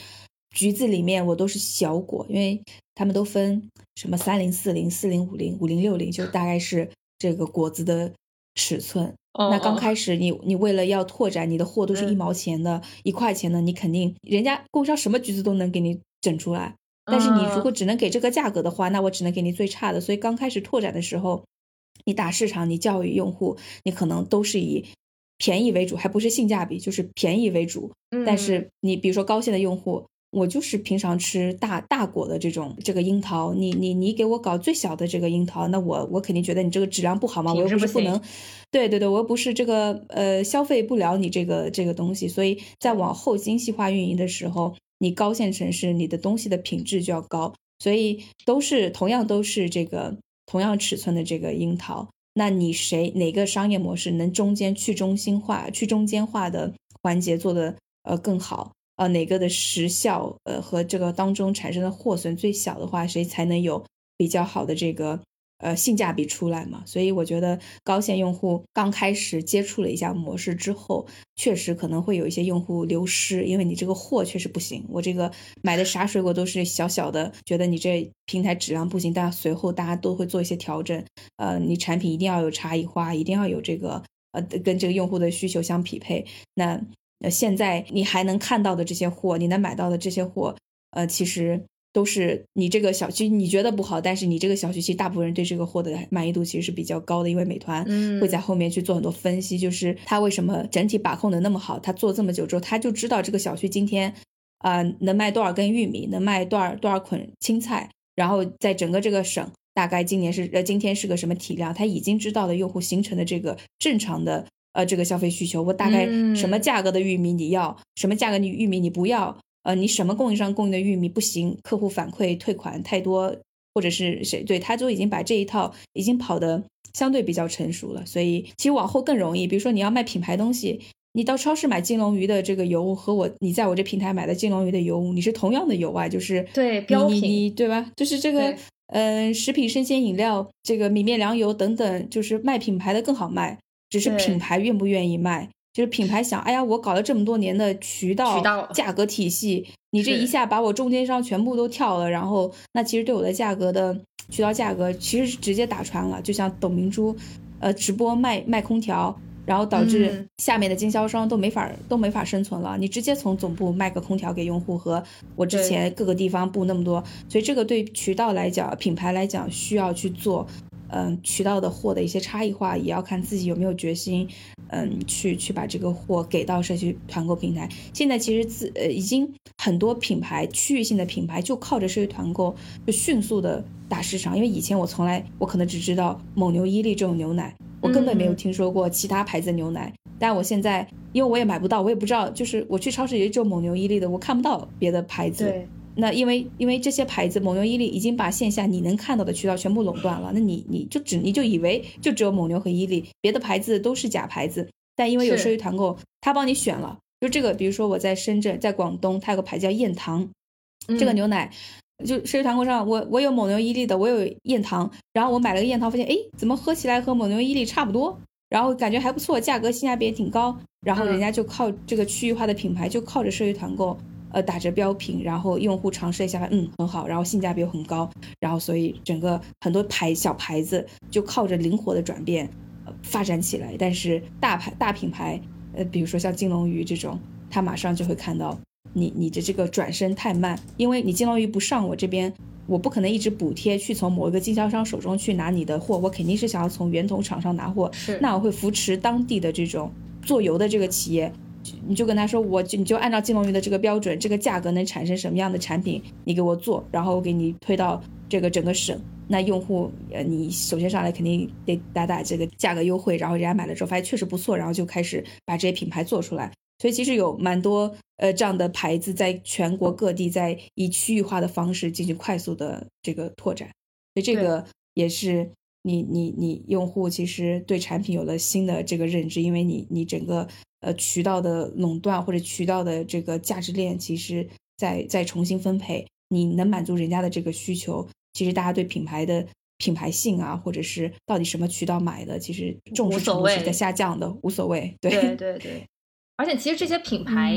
橘子里面我都是小果，因为他们都分什么三零四零、四零五零、五零六零，就大概是这个果子的尺寸。那刚开始你你为了要拓展你的货都是一毛钱的、一块钱的，你肯定人家供应商什么橘子都能给你整出来，但是你如果只能给这个价格的话，那我只能给你最差的。所以刚开始拓展的时候。你打市场，你教育用户，你可能都是以便宜为主，还不是性价比，就是便宜为主。但是你比如说高线的用户，我就是平常吃大大果的这种这个樱桃，你你你给我搞最小的这个樱桃，那我我肯定觉得你这个质量不好嘛，我又不是不能，对对对，我又不是这个呃消费不了你这个这个东西，所以在往后精细化运营的时候，你高线城市你的东西的品质就要高，所以都是同样都是这个。同样尺寸的这个樱桃，那你谁哪个商业模式能中间去中心化、去中间化的环节做的呃更好？呃，哪个的时效呃和这个当中产生的货损最小的话，谁才能有比较好的这个？呃，性价比出来嘛，所以我觉得高线用户刚开始接触了一下模式之后，确实可能会有一些用户流失，因为你这个货确实不行。我这个买的啥水果都是小小的，觉得你这平台质量不行，但随后大家都会做一些调整。呃，你产品一定要有差异化，一定要有这个呃跟这个用户的需求相匹配。那呃现在你还能看到的这些货，你能买到的这些货，呃，其实。都是你这个小区你觉得不好，但是你这个小区其实大部分人对这个货的满意度其实是比较高的，因为美团会在后面去做很多分析，就是他为什么整体把控的那么好，他做这么久之后，他就知道这个小区今天啊能卖多少根玉米，能卖多少多少捆青菜，然后在整个这个省大概今年是呃今天是个什么体量，他已经知道了用户形成的这个正常的呃这个消费需求，我大概什么价格的玉米你要，什么价格的玉米你不要。呃，你什么供应商供应的玉米不行，客户反馈退款太多，或者是谁对他就已经把这一套已经跑的相对比较成熟了，所以其实往后更容易。比如说你要卖品牌东西，你到超市买金龙鱼的这个油和我你在我这平台买的金龙鱼的油，你是同样的油啊，就是对标品对吧？就是这个嗯，食品生鲜饮料这个米面粮油等等，就是卖品牌的更好卖，只是品牌愿不愿意卖。就是品牌想，哎呀，我搞了这么多年的渠道、渠道价格体系，你这一下把我中间商全部都跳了，然后那其实对我的价格的渠道价格其实是直接打穿了。就像董明珠，呃，直播卖卖空调，然后导致下面的经销商都没法都没法生存了。你直接从总部卖个空调给用户，和我之前各个地方布那么多，所以这个对渠道来讲、品牌来讲需要去做。嗯，渠道的货的一些差异化，也要看自己有没有决心，嗯，去去把这个货给到社区团购平台。现在其实自呃已经很多品牌区域性的品牌就靠着社区团购就迅速的打市场。因为以前我从来我可能只知道蒙牛、伊利这种牛奶，我根本没有听说过其他牌子的牛奶。但我现在因为我也买不到，我也不知道，就是我去超市也就蒙牛、伊利的，我看不到别的牌子。对。那因为因为这些牌子，蒙牛、伊利已经把线下你能看到的渠道全部垄断了，那你你就只你就以为就只有蒙牛和伊利，别的牌子都是假牌子。但因为有社区团购，他帮你选了，就这个，比如说我在深圳，在广东，它有个牌叫燕塘，这个牛奶，就社区团购上，我我有蒙牛、伊利的，我有燕塘，然后我买了个燕塘，发现哎，怎么喝起来和蒙牛、伊利差不多，然后感觉还不错，价格性价比也挺高，然后人家就靠这个区域化的品牌，就靠着社区团购。呃，打着标品，然后用户尝试一下，嗯，很好，然后性价比又很高，然后所以整个很多牌小牌子就靠着灵活的转变，呃，发展起来。但是大牌大品牌，呃，比如说像金龙鱼这种，他马上就会看到你你的这个转身太慢，因为你金龙鱼不上我这边，我不可能一直补贴去从某一个经销商手中去拿你的货，我肯定是想要从源头厂商拿货，是那我会扶持当地的这种做油的这个企业。你就跟他说，我就你就按照金龙鱼的这个标准，这个价格能产生什么样的产品，你给我做，然后我给你推到这个整个省。那用户，呃，你首先上来肯定得打打这个价格优惠，然后人家买了之后发现确实不错，然后就开始把这些品牌做出来。所以其实有蛮多呃这样的牌子在全国各地在以区域化的方式进行快速的这个拓展，所以这个也是你你你用户其实对产品有了新的这个认知，因为你你整个呃渠道的垄断或者渠道的这个价值链，其实在在重新分配，你能满足人家的这个需求。其实大家对品牌的品牌性啊，或者是到底什么渠道买的，其实重视程度是在下降的，无所谓。对对对对，而且其实这些品牌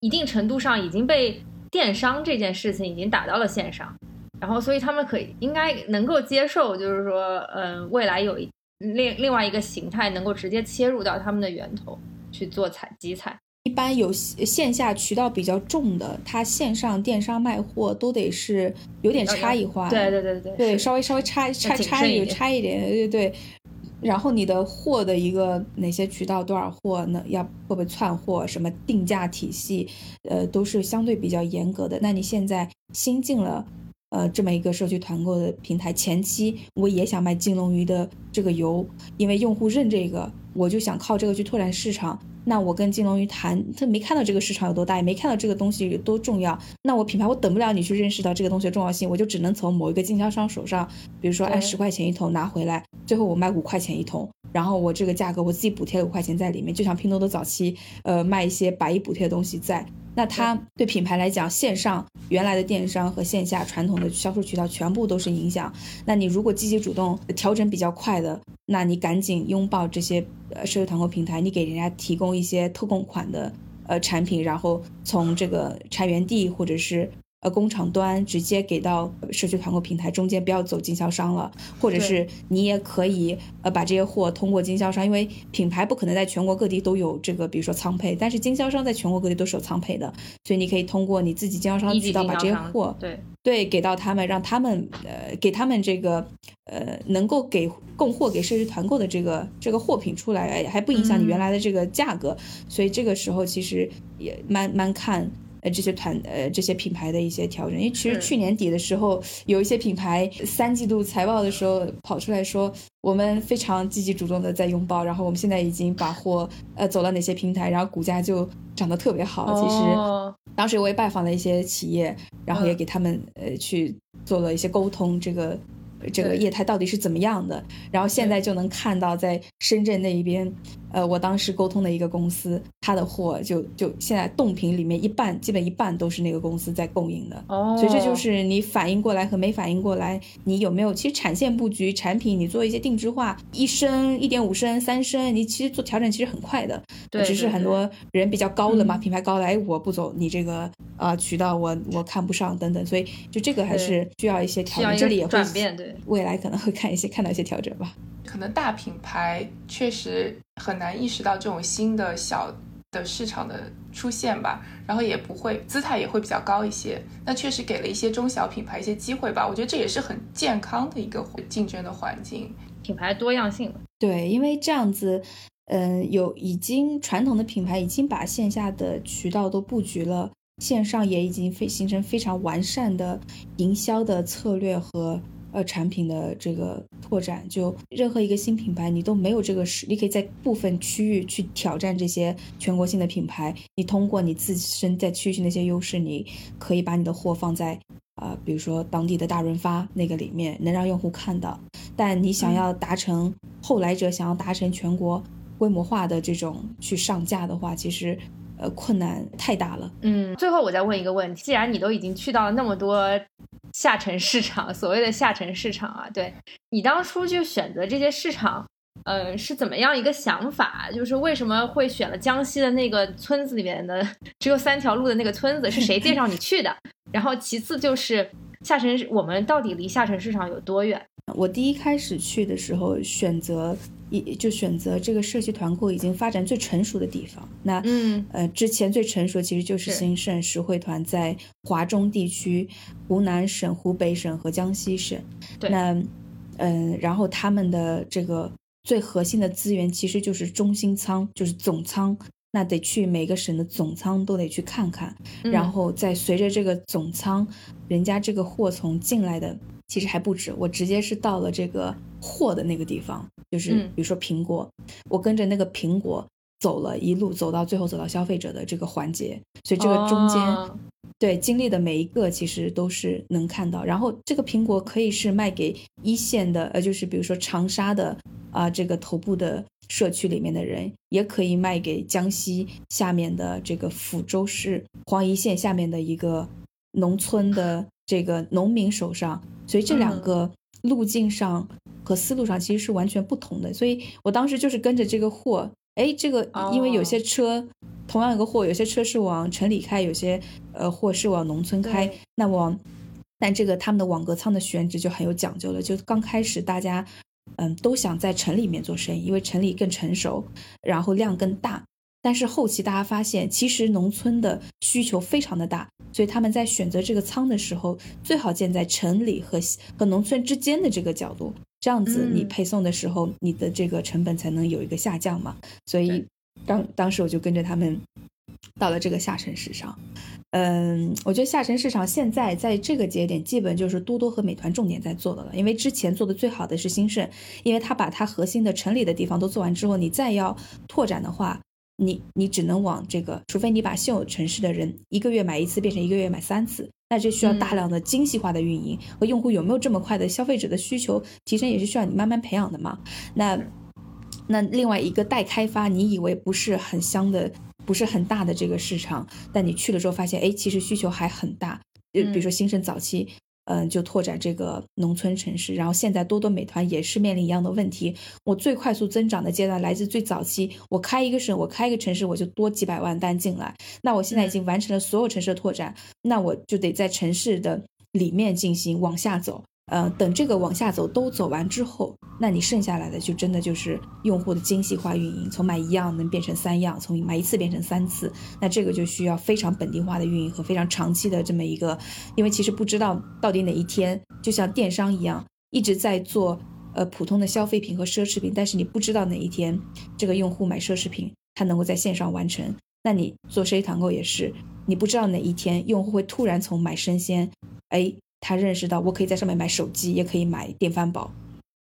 一定程度上已经被电商这件事情已经打到了线上，然后所以他们可以应该能够接受，就是说，嗯，未来有一另另外一个形态能够直接切入到他们的源头去做采集采。一般有线下渠道比较重的，它线上电商卖货都得是有点差异化，对对对对，对稍微稍微差差差一差一点，对对。然后你的货的一个哪些渠道多少货呢？要会不会窜货？什么定价体系？呃，都是相对比较严格的。那你现在新进了呃这么一个社区团购的平台，前期我也想卖金龙鱼的这个油，因为用户认这个，我就想靠这个去拓展市场。那我跟金龙鱼谈，他没看到这个市场有多大，也没看到这个东西有多重要。那我品牌我等不了你去认识到这个东西的重要性，我就只能从某一个经销商手上，比如说按十块钱一桶拿回来，最后我卖五块钱一桶，然后我这个价格我自己补贴了五块钱在里面，就像拼多多早期呃卖一些百亿补贴的东西在。那它对品牌来讲，线上原来的电商和线下传统的销售渠道全部都是影响。那你如果积极主动调整比较快的，那你赶紧拥抱这些呃社区团购平台，你给人家提供一些特供款的呃产品，然后从这个产源地或者是。呃，工厂端直接给到社区团购平台，中间不要走经销商了，或者是你也可以呃把这些货通过经销商，因为品牌不可能在全国各地都有这个，比如说仓配，但是经销商在全国各地都是有仓配的，所以你可以通过你自己经销商渠道把这些货对对给到他们，让他们呃给他们这个呃能够给供货给社区团购的这个这个货品出来，还不影响你原来的这个价格，所以这个时候其实也蛮蛮看。呃，这些团呃这些品牌的一些调整，因为其实去年底的时候，有一些品牌三季度财报的时候跑出来说，我们非常积极主动的在拥抱，然后我们现在已经把货呃走到哪些平台，然后股价就涨得特别好。其实当时我也拜访了一些企业，然后也给他们呃去做了一些沟通，这个。这个业态到底是怎么样的？然后现在就能看到，在深圳那一边，呃，我当时沟通的一个公司，它的货就就现在冻品里面一半，基本一半都是那个公司在供应的。哦，所以这就是你反应过来和没反应过来，你有没有？其实产线布局、产品，你做一些定制化，一升、一点五升、三升，你其实做调整其实很快的。对，只是很多人比较高了嘛，品牌高了，哎，我不走你这个啊渠道，我我看不上等等，所以就这个还是需要一些调整，这里也会转变，对。未来可能会看一些看到一些调整吧。可能大品牌确实很难意识到这种新的小的市场的出现吧，然后也不会姿态也会比较高一些。那确实给了一些中小品牌一些机会吧。我觉得这也是很健康的一个竞争的环境，品牌多样性。对，因为这样子，嗯，有已经传统的品牌已经把线下的渠道都布局了。线上也已经非形成非常完善的营销的策略和呃产品的这个拓展，就任何一个新品牌你都没有这个实力，可以在部分区域去挑战这些全国性的品牌。你通过你自身在区域性的一些优势，你可以把你的货放在啊，比如说当地的大润发那个里面，能让用户看到。但你想要达成后来者想要达成全国规模化的这种去上架的话，其实。呃，困难太大了。嗯，最后我再问一个问题：既然你都已经去到了那么多下沉市场，所谓的下沉市场啊，对你当初就选择这些市场，嗯，是怎么样一个想法？就是为什么会选了江西的那个村子里面的只有三条路的那个村子？是谁介绍你去的？然后其次就是下沉，我们到底离下沉市场有多远？我第一开始去的时候选择。一就选择这个社区团购已经发展最成熟的地方。那嗯呃，之前最成熟其实就是是兴盛实惠团在华中地区、湖南省、湖北省和江西省。对那嗯、然后他们的这个最核心的资源其实就是中心仓，就是总仓。那得去每个省的总仓都得去看看，嗯然后再随着这个总仓，人家这个货从进来的其实还不止，我直接是到了这个货的那个地方，就是嗯比如说苹果，我跟着那个苹果走了一路，走到最后走到消费者的这个环节，所以这个中间、哦对经历的每一个其实都是能看到。然后这个苹果可以是卖给一线的，呃，就是比如说长沙的啊、这个头部的社区里面的人，也可以卖给江西下面的这个抚州市黄颐县下面的一个农村的这个农民手上。所以这两嗯个路径上和思路上其实是完全不同的。所以我当时就是跟着这个货，哎，这个因为有些哦车。同样一个货，有些车是往城里开，有些呃货是往农村开。那往，但这个他们的网格仓的选址就很有讲究了。就刚开始大家，嗯，都想在城里面做生意，因为城里更成熟，然后量更大。但是后期大家发现，其实农村的需求非常的大，所以他们在选择这个仓的时候，最好建在城里和和农村之间的这个角度，这样子你嗯配送的时候，你的这个成本才能有一个下降嘛。所以当当时我就跟着他们到了这个下沉市场。嗯，我觉得下沉市场现在在这个节点，基本就是多多和美团重点在做的了。因为之前做的最好的是兴盛，因为它把它核心的城里的地方都做完之后，你再要拓展的话，你你只能往这个，除非你把现有城市的人一个月买一次变成一个月买三次，那这需要大量的精细化的运营、和用户有没有这么快的消费者的需求提升，也是需要你慢慢培养的嘛。那那另外一个待开发，你以为不是很香的、不是很大的这个市场，但你去了之后发现，哎，其实需求还很大。就比如说兴盛早期，嗯、就拓展这个农村城市，然后现在多多美团也是面临一样的问题。我最快速增长的阶段来自最早期，我开一个省，我开一个城市，我就多几百万单进来。那我现在已经完成了所有城市的拓展，那我就得在城市的里面进行往下走。呃，等这个往下走都走完之后，那你剩下来的就真的就是用户的精细化运营，从买一样能变成三样，从买一次变成三次，那这个就需要非常本地化的运营和非常长期的这么一个，因为其实不知道到底哪一天，就像电商一样，一直在做呃普通的消费品和奢侈品，但是你不知道哪一天这个用户买奢侈品，他能够在线上完成。那你做社区团购也是，你不知道哪一天用户会突然从买生鲜，哎，他认识到我可以在上面买手机，也可以买电饭煲。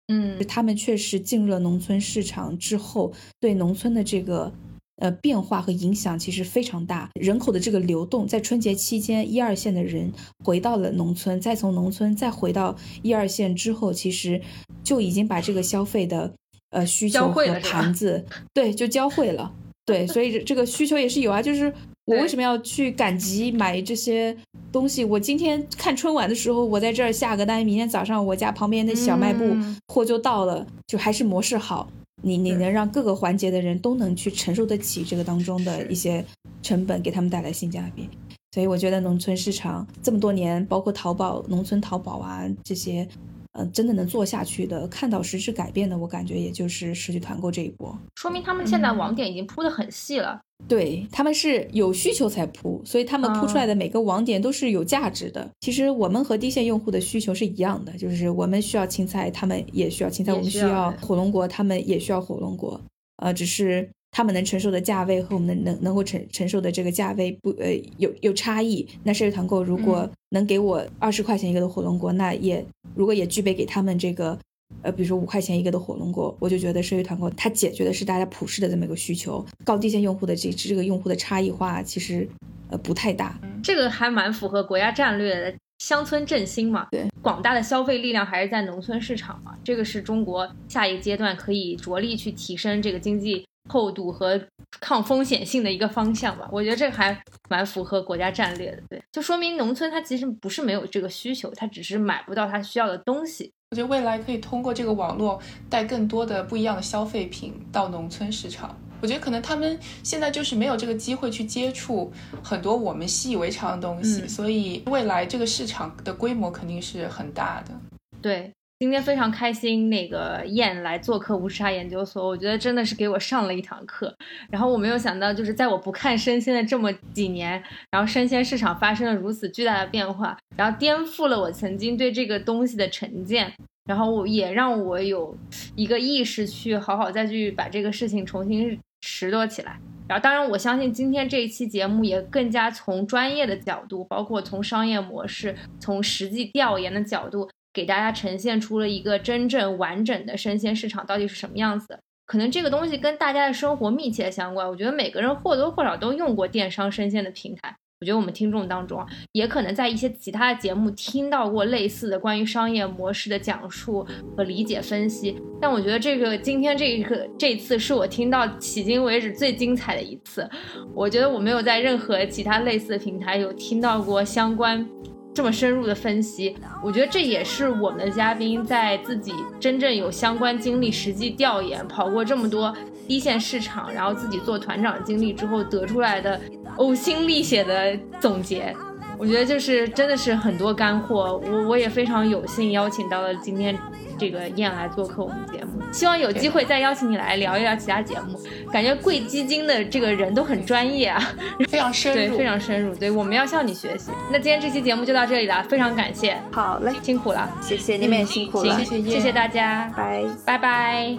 嗯他们确实进入了农村市场之后，对农村的这个呃变化和影响其实非常大。人口的这个流动，在春节期间，一二线的人回到了农村，再从农村再回到一二线之后，其实就已经把这个消费的呃需求和盘子，对，就教会了。对，所以这这个需求也是有啊，就是我为什么要去赶集买这些东西？我今天看春晚的时候，我在这儿下个单，明天早上我家旁边的小卖部嗯货就到了，就还是模式好。你你能让各个环节的人都能去承受得起这个当中的一些成本，给他们带来性价比。所以我觉得农村市场这么多年，包括淘宝、农村淘宝啊这些，嗯、真的能做下去的，看到实质改变的，我感觉也就是社区团购这一波。说明他们现在嗯网点已经铺得很细了。对，他们是有需求才铺，所以他们铺出来的每个网点都是有价值的。其实我们和低线用户的需求是一样的，就是我们需要青菜，他们也需要青菜；我们需要火龙果，他们也需要火龙果。呃，只是他们能承受的价位和我们能能能够承承受的这个价位不呃有有差异。那社区团购如果能给我二十块钱一个的火龙果，那也如果也具备给他们这个。呃，比如说五块钱一个的火龙果，我就觉得社区团购它解决的是大家普世的这么一个需求，高低线用户的这这个用户的差异化其实呃不太大。这个还蛮符合国家战略的，乡村振兴嘛。对，广大的消费力量还是在农村市场嘛，这个是中国下一个阶段可以着力去提升这个经济厚度和抗风险性的一个方向吧。我觉得这个还蛮符合国家战略的，对，就说明农村它其实不是没有这个需求，它只是买不到它需要的东西。我觉得未来可以通过这个网络带更多的不一样的消费品到农村市场。我觉得可能他们现在就是没有这个机会去接触很多我们习以为常的东西，嗯所以未来这个市场的规模肯定是很大的。对，今天非常开心，那个燕来做客无沙研究所，我觉得真的是给我上了一堂课。然后我没有想到，就是在我不看生鲜的这么几年，然后生鲜市场发生了如此巨大的变化，然后颠覆了我曾经对这个东西的成见，然后我也让我有一个意识去好好再去把这个事情重新拾掇起来。然后，当然，我相信今天这一期节目也更加从专业的角度，包括从商业模式、从实际调研的角度，给大家呈现出了一个真正完整的生鲜市场到底是什么样子。可能这个东西跟大家的生活密切相关。我觉得每个人或多或少都用过电商生鲜的平台。我觉得我们听众当中，也可能在一些其他的节目听到过类似的关于商业模式的讲述和理解分析。但我觉得这个今天这个这次是我听到迄今为止最精彩的一次。我觉得我没有在任何其他类似的平台有听到过相关这么深入的分析。我觉得这也是我们的嘉宾在自己真正有相关经历、实际调研、跑过这么多一线市场，然后自己做团长经历之后得出来的。呕心沥血的总结，我觉得就是真的是很多干货。我我也非常有幸邀请到了今天这个燕来做客我们节目，希望有机会再邀请你来聊一聊其他节目。感觉贵基金的这个人都很专业啊，非常深入，对，非常深入。对，我们要向你学习。那今天这期节目就到这里了，非常感谢。好嘞，辛苦了，谢谢你们也辛苦了，谢谢谢谢大家，拜拜拜。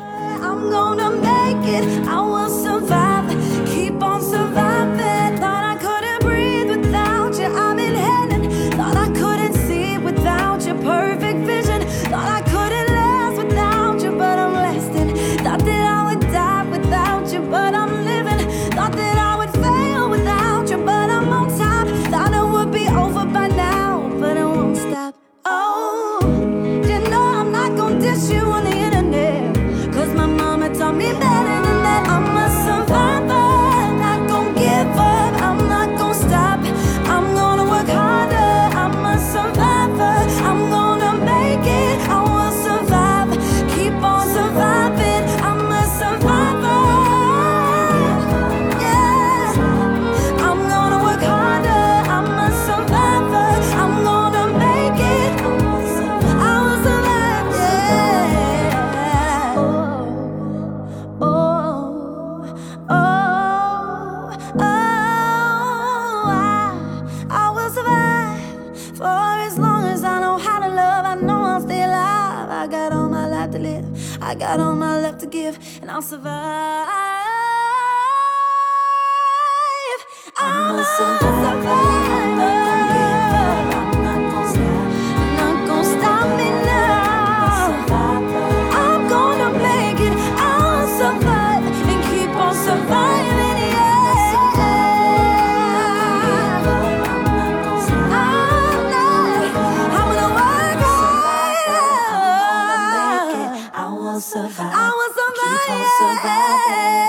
I I'll survive. so.